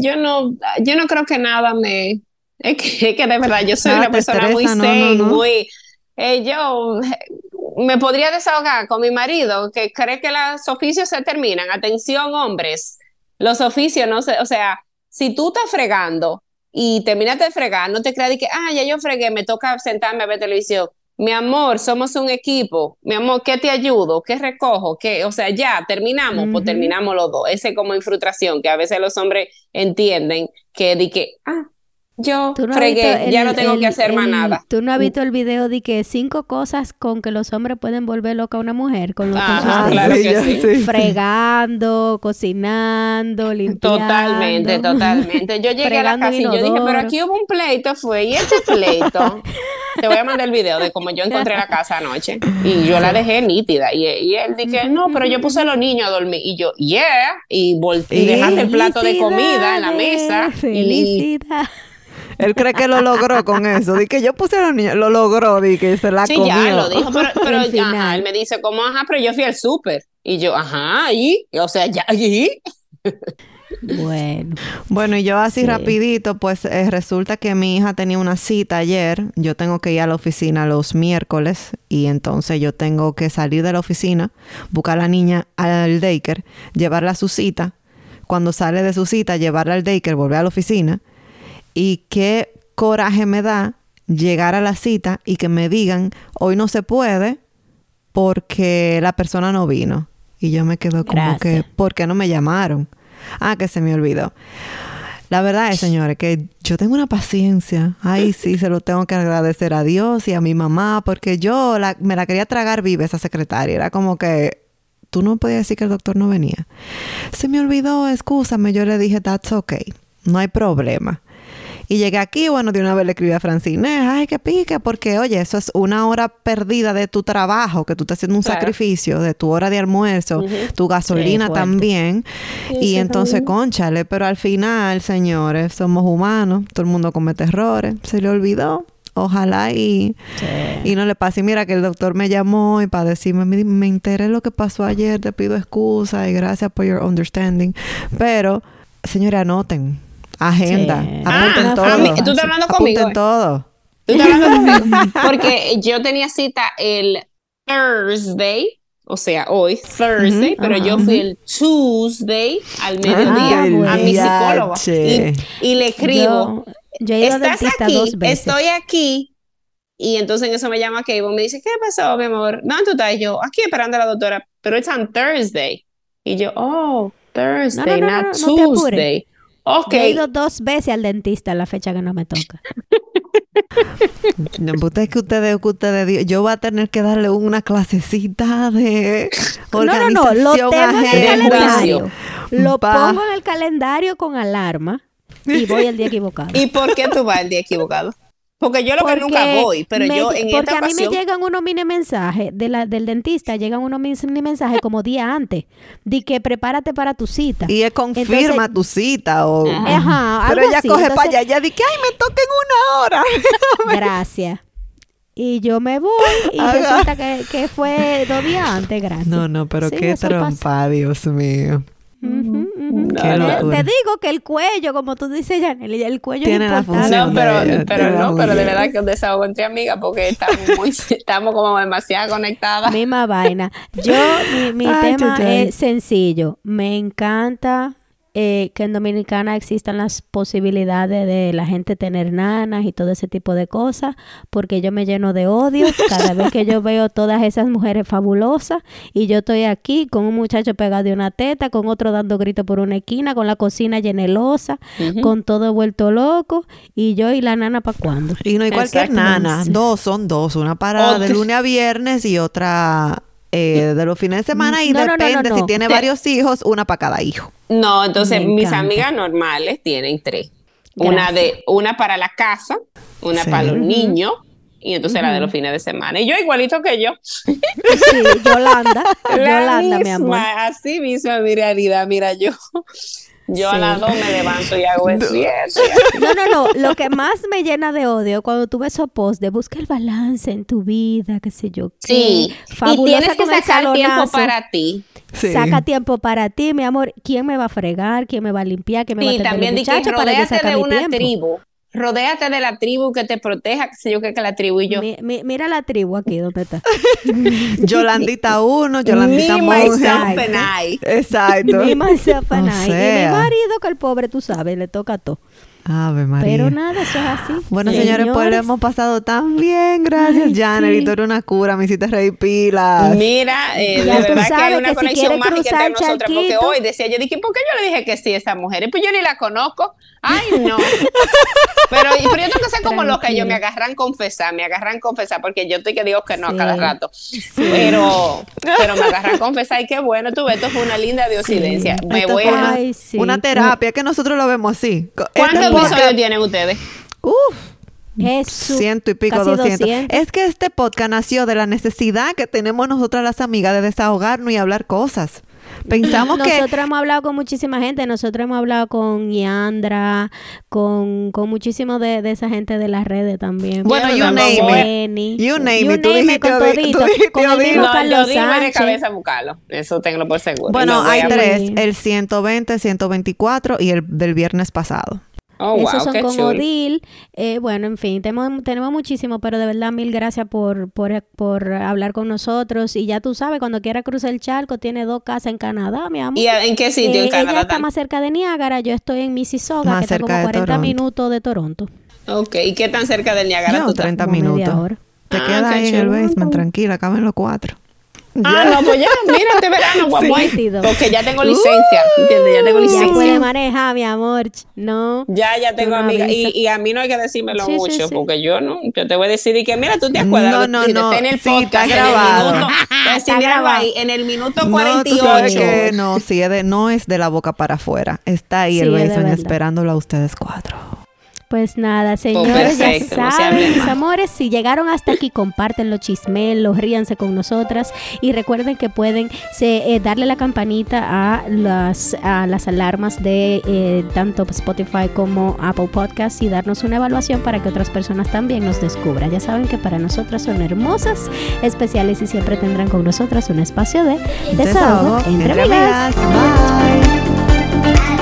yo no, yo no creo que nada me, es que, de verdad yo soy una persona muy no, muy, eh, yo [LAUGHS] me podría desahogar con mi marido que cree que los oficios se terminan. Atención, hombres, los oficios no se, o sea, si tú estás fregando y terminas de fregar, no te creas que, ah, ya yo fregué, me toca sentarme a ver televisión. Mi amor, somos un equipo. Mi amor, ¿qué te ayudo? ¿Qué recojo? ¿Qué? O sea, ya terminamos, pues terminamos los dos. Ese como infiltración que a veces los hombres entienden que di que, ah, yo fregué, ya no tengo que hacer más nada. ¿Tú no has visto el video de que cinco cosas con que los hombres pueden volver loca a una mujer? Con, ah, claro que sí. Fregando, cocinando, limpiando. Totalmente, totalmente. Yo llegué a la casa y yo dije, pero aquí hubo un pleito, fue, y este pleito. Te voy a mandar el video de cómo yo [LAUGHS] encontré la casa anoche. Y yo la dejé nítida. Y, y él dije, no, pero yo puse a los niños a dormir. Y yo, yeah. Y, y dejaste el plato de comida en la mesa. Felicidad. Él cree que lo logró con eso. Di que yo puse a los niños, lo logró, di que se la sí, comió. Sí, ya lo dijo, pero, [LAUGHS] pero ajá, él me dice, ¿cómo? Ajá, pero yo fui al súper. Y yo, ajá, y, o sea, ya, [LAUGHS] y. Bueno. Bueno, y yo así rapidito, pues eh, resulta que mi hija tenía una cita ayer. Yo tengo que ir a la oficina los miércoles y entonces yo tengo que salir de la oficina, buscar a la niña al daycare, llevarla a su cita. Cuando sale de su cita, llevarla al daycare, volver a la oficina y qué coraje me da llegar a la cita y que me digan, hoy no se puede porque la persona no vino. Y yo me quedo como que, ¿por qué no me llamaron? Ah, que se me olvidó. La verdad es, señores, que yo tengo una paciencia. Ay, sí, se lo tengo que agradecer a Dios y a mi mamá, porque yo la- me la quería tragar viva esa secretaria. Era como que tú no podías decir que el doctor no venía. Se me olvidó, excúsame. Yo le dije, that's okay, no hay problema. Y llegué aquí, bueno, de una vez le escribí a Francine, ay, que pique, porque oye, eso es una hora perdida de tu trabajo, que tú estás haciendo un Claro. sacrificio, de tu hora de almuerzo, tu gasolina también. Sí, y entonces, también. conchale, pero al final, señores, somos humanos, todo el mundo comete errores, se le olvidó. Ojalá y, y no le pase. Y mira que el doctor me llamó y para decirme, me, me enteré lo que pasó ayer, te pido excusa y gracias por your understanding. Pero, señores, anoten. Agenda. Sí. Apunten Ah, todo. a mí- ¿tú estás hablando conmigo, Apunten eh? todo. ¿Tú estás hablando [LAUGHS] conmigo? Porque yo tenía cita el Thursday, o sea, hoy, Thursday, Ujú, pero yo ajá. fui el Tuesday al mediodía Ay, a mi psicólogo. Y, y le escribo, Yo, yo he ido al estás aquí, dos veces. estoy aquí. Y entonces en eso me llama Cable, me dice, ¿qué pasó, mi amor? ¿Dónde tú estás? Yo, aquí esperando a la doctora, pero it's on Thursday. Y yo, oh, Thursday, no, no, not no, no te apures. Tuesday. Yo he ido dos veces al dentista en la fecha que no me toca. No, ustedes que ustedes, que ustedes, yo voy a tener que darle una clasecita de No, no, organización no, lo tengo en el calendario. Lo pongo en el calendario con alarma y voy el día equivocado. ¿Y por qué tú vas el día equivocado? Porque yo lo que nunca voy, pero me- yo en porque esta a mí me llegan unos mini mensajes de la, del dentista, llegan unos mini mensajes como día antes, de que prepárate para tu cita. Y él confirma Entonces- tu cita o... Ajá, Pero ella así. coge Entonces, para allá, ella dice, ay, me toca en una hora. [LAUGHS] Gracias. Y yo me voy y Ajá. resulta que, que fue dos días antes, gracias. No, no, pero Sí, qué pasa. trampa, Dios mío. Ujú. Qué Te- digo que el cuello, como tú dices, Janely, el cuello Tiene es la función. No, pero, pero no, pero de verdad que un desahogo entre amigas porque estamos [LAUGHS] muy, estamos como demasiado conectadas. Misma vaina. Yo, mi, mi Ay, tema chuchay. es sencillo. Me encanta eh, que en Dominicana existan las posibilidades de la gente tener nanas y todo ese tipo de cosas, porque yo me lleno de odio [LAUGHS] cada vez que yo veo todas esas mujeres fabulosas y yo estoy aquí con un muchacho pegado de una teta, con otro dando gritos por una esquina, con la cocina llenelosa, con todo vuelto loco y yo y la nana para cuándo. Y no hay cualquier nana. Dos son dos. Una para de lunes a viernes y otra eh, de los fines de semana. Y No, no, no, no, depende si tiene varios hijos, una para cada hijo. No, entonces Me mis encanta. amigas normales tienen tres. Una de una para la casa, una Sí. para los niños y entonces la de los fines de semana. Y yo igualito que yo. Sí, Yolanda, [LAUGHS] La Yolanda, mi amor. Así misma mi realidad. Mira, yo, yo a Sí. las dos me levanto y hago el siete. No, no, no. Lo que más me llena de odio cuando tú ves esos posts de busca el balance en tu vida, qué sé yo. qué, Sí, y tienes que sacar tiempo para ti. Sí. Saca tiempo para ti, mi amor. ¿Quién me va a fregar? ¿Quién me va a limpiar? ¿Quién me va a Sí, atender también que muchachos para yo sacar de mi una tiempo? tribu. Rodéate de la tribu que te proteja, qué sé yo, que, que la tribu y yo. Mi- mi- mira la tribu aquí, ¿dónde está? [LAUGHS] Yolandita uno, Yolandita Me, monje. myself and I. Exacto. Mi myself and O I. Y mi marido, que el pobre, tú sabes, le toca todo. Ave María. Pero nada, eso es así. Bueno, señores, pues lo hemos pasado tan bien. Gracias, Janet. sí. Y tú eres una cura, me hiciste reír pilas. Mira, eh, de verdad que hay una que si conexión quiere mágica entre nosotras. Porque hoy decía yo, dije, ¿por qué yo le dije que sí a esa mujer? Y pues yo ni la conozco. Ay, no. [LAUGHS] pero, pero yo tengo que ser como lo que yo me agarran confesar, me agarran confesar, porque yo estoy que digo que no a Sí. cada rato. Pero, pero me agarran confesar y qué bueno, tú ves, esto fue una linda diosidencia. Me Esto voy a- una, Ay, sí. una terapia que nosotros lo vemos así. Co- ¿Cuántos este podcast- episodios tienen ustedes? Uf, ciento y pico, doscientos. 200. Es que este podcast nació de la necesidad que tenemos nosotras las amigas de desahogarnos y hablar cosas. Pensamos [CLEARS THROAT] que Nosotros hemos hablado con muchísima gente, nosotros hemos hablado con Yandra, con, con muchísimo de, de esa gente de las redes también. Bueno, you name it. Jenny. You name it. Tú dijiste con Odi- todito, tú dijiste con el mismo No, yo Carlos digo de cabeza a buscarlo. Eso tengo por seguro. Bueno, hay tres, el 120, 124 y el del viernes pasado. Oh, wow, Esos son qué con chulo. Odil. Eh, bueno, en fin, tenemos, tenemos muchísimo, pero de verdad mil gracias por, por, por hablar con nosotros. Y ya tú sabes, cuando quiera cruzar el charco, tiene dos casas en Canadá, mi amor. ¿Y en qué sitio Eh, en Canadá? Ella está más cerca de Niágara, yo estoy en Mississauga, Más que está como de 40 Toronto. minutos de Toronto. Ok, ¿y qué tan cerca del Niagara No, tú estás? 30 Como media minutos. hora. Te Ah, quedas ahí en el basement, tranquila, caben los cuatro. Ah, no, pues ya, mira, este verano, voy. Nítido. Porque ya tengo licencia, ¿entiendes? Ya tengo Ya puede licencia. manejar, mi amor. No. Ya, ya tengo Tú no amigas. Y, y a mí no hay que decírmelo Sí, sí, mucho, sí. porque yo no. Yo te voy a decir y que, mira, tú te acuerdas. No, no, si no. Está en el Sí, podcast. está en el grabado. minuto- [LAUGHS] Está grabado. ahí, en el minuto No, tú 48. sabes que no, sí, es de, no es de la boca para afuera. Está ahí el Sí, beso esperándolo a ustedes cuatro. Pues nada, señores, ya saben, mis amores, si llegaron hasta aquí, compártenlo, chismelos, ríanse con nosotras y recuerden que pueden se- eh, darle la campanita a las, a las alarmas de eh, tanto Spotify como Apple Podcasts y darnos una evaluación para que otras personas también nos descubran. Ya saben que para nosotras son hermosas, especiales y siempre tendrán con nosotras un espacio de desahogo, entre amigas. Bye.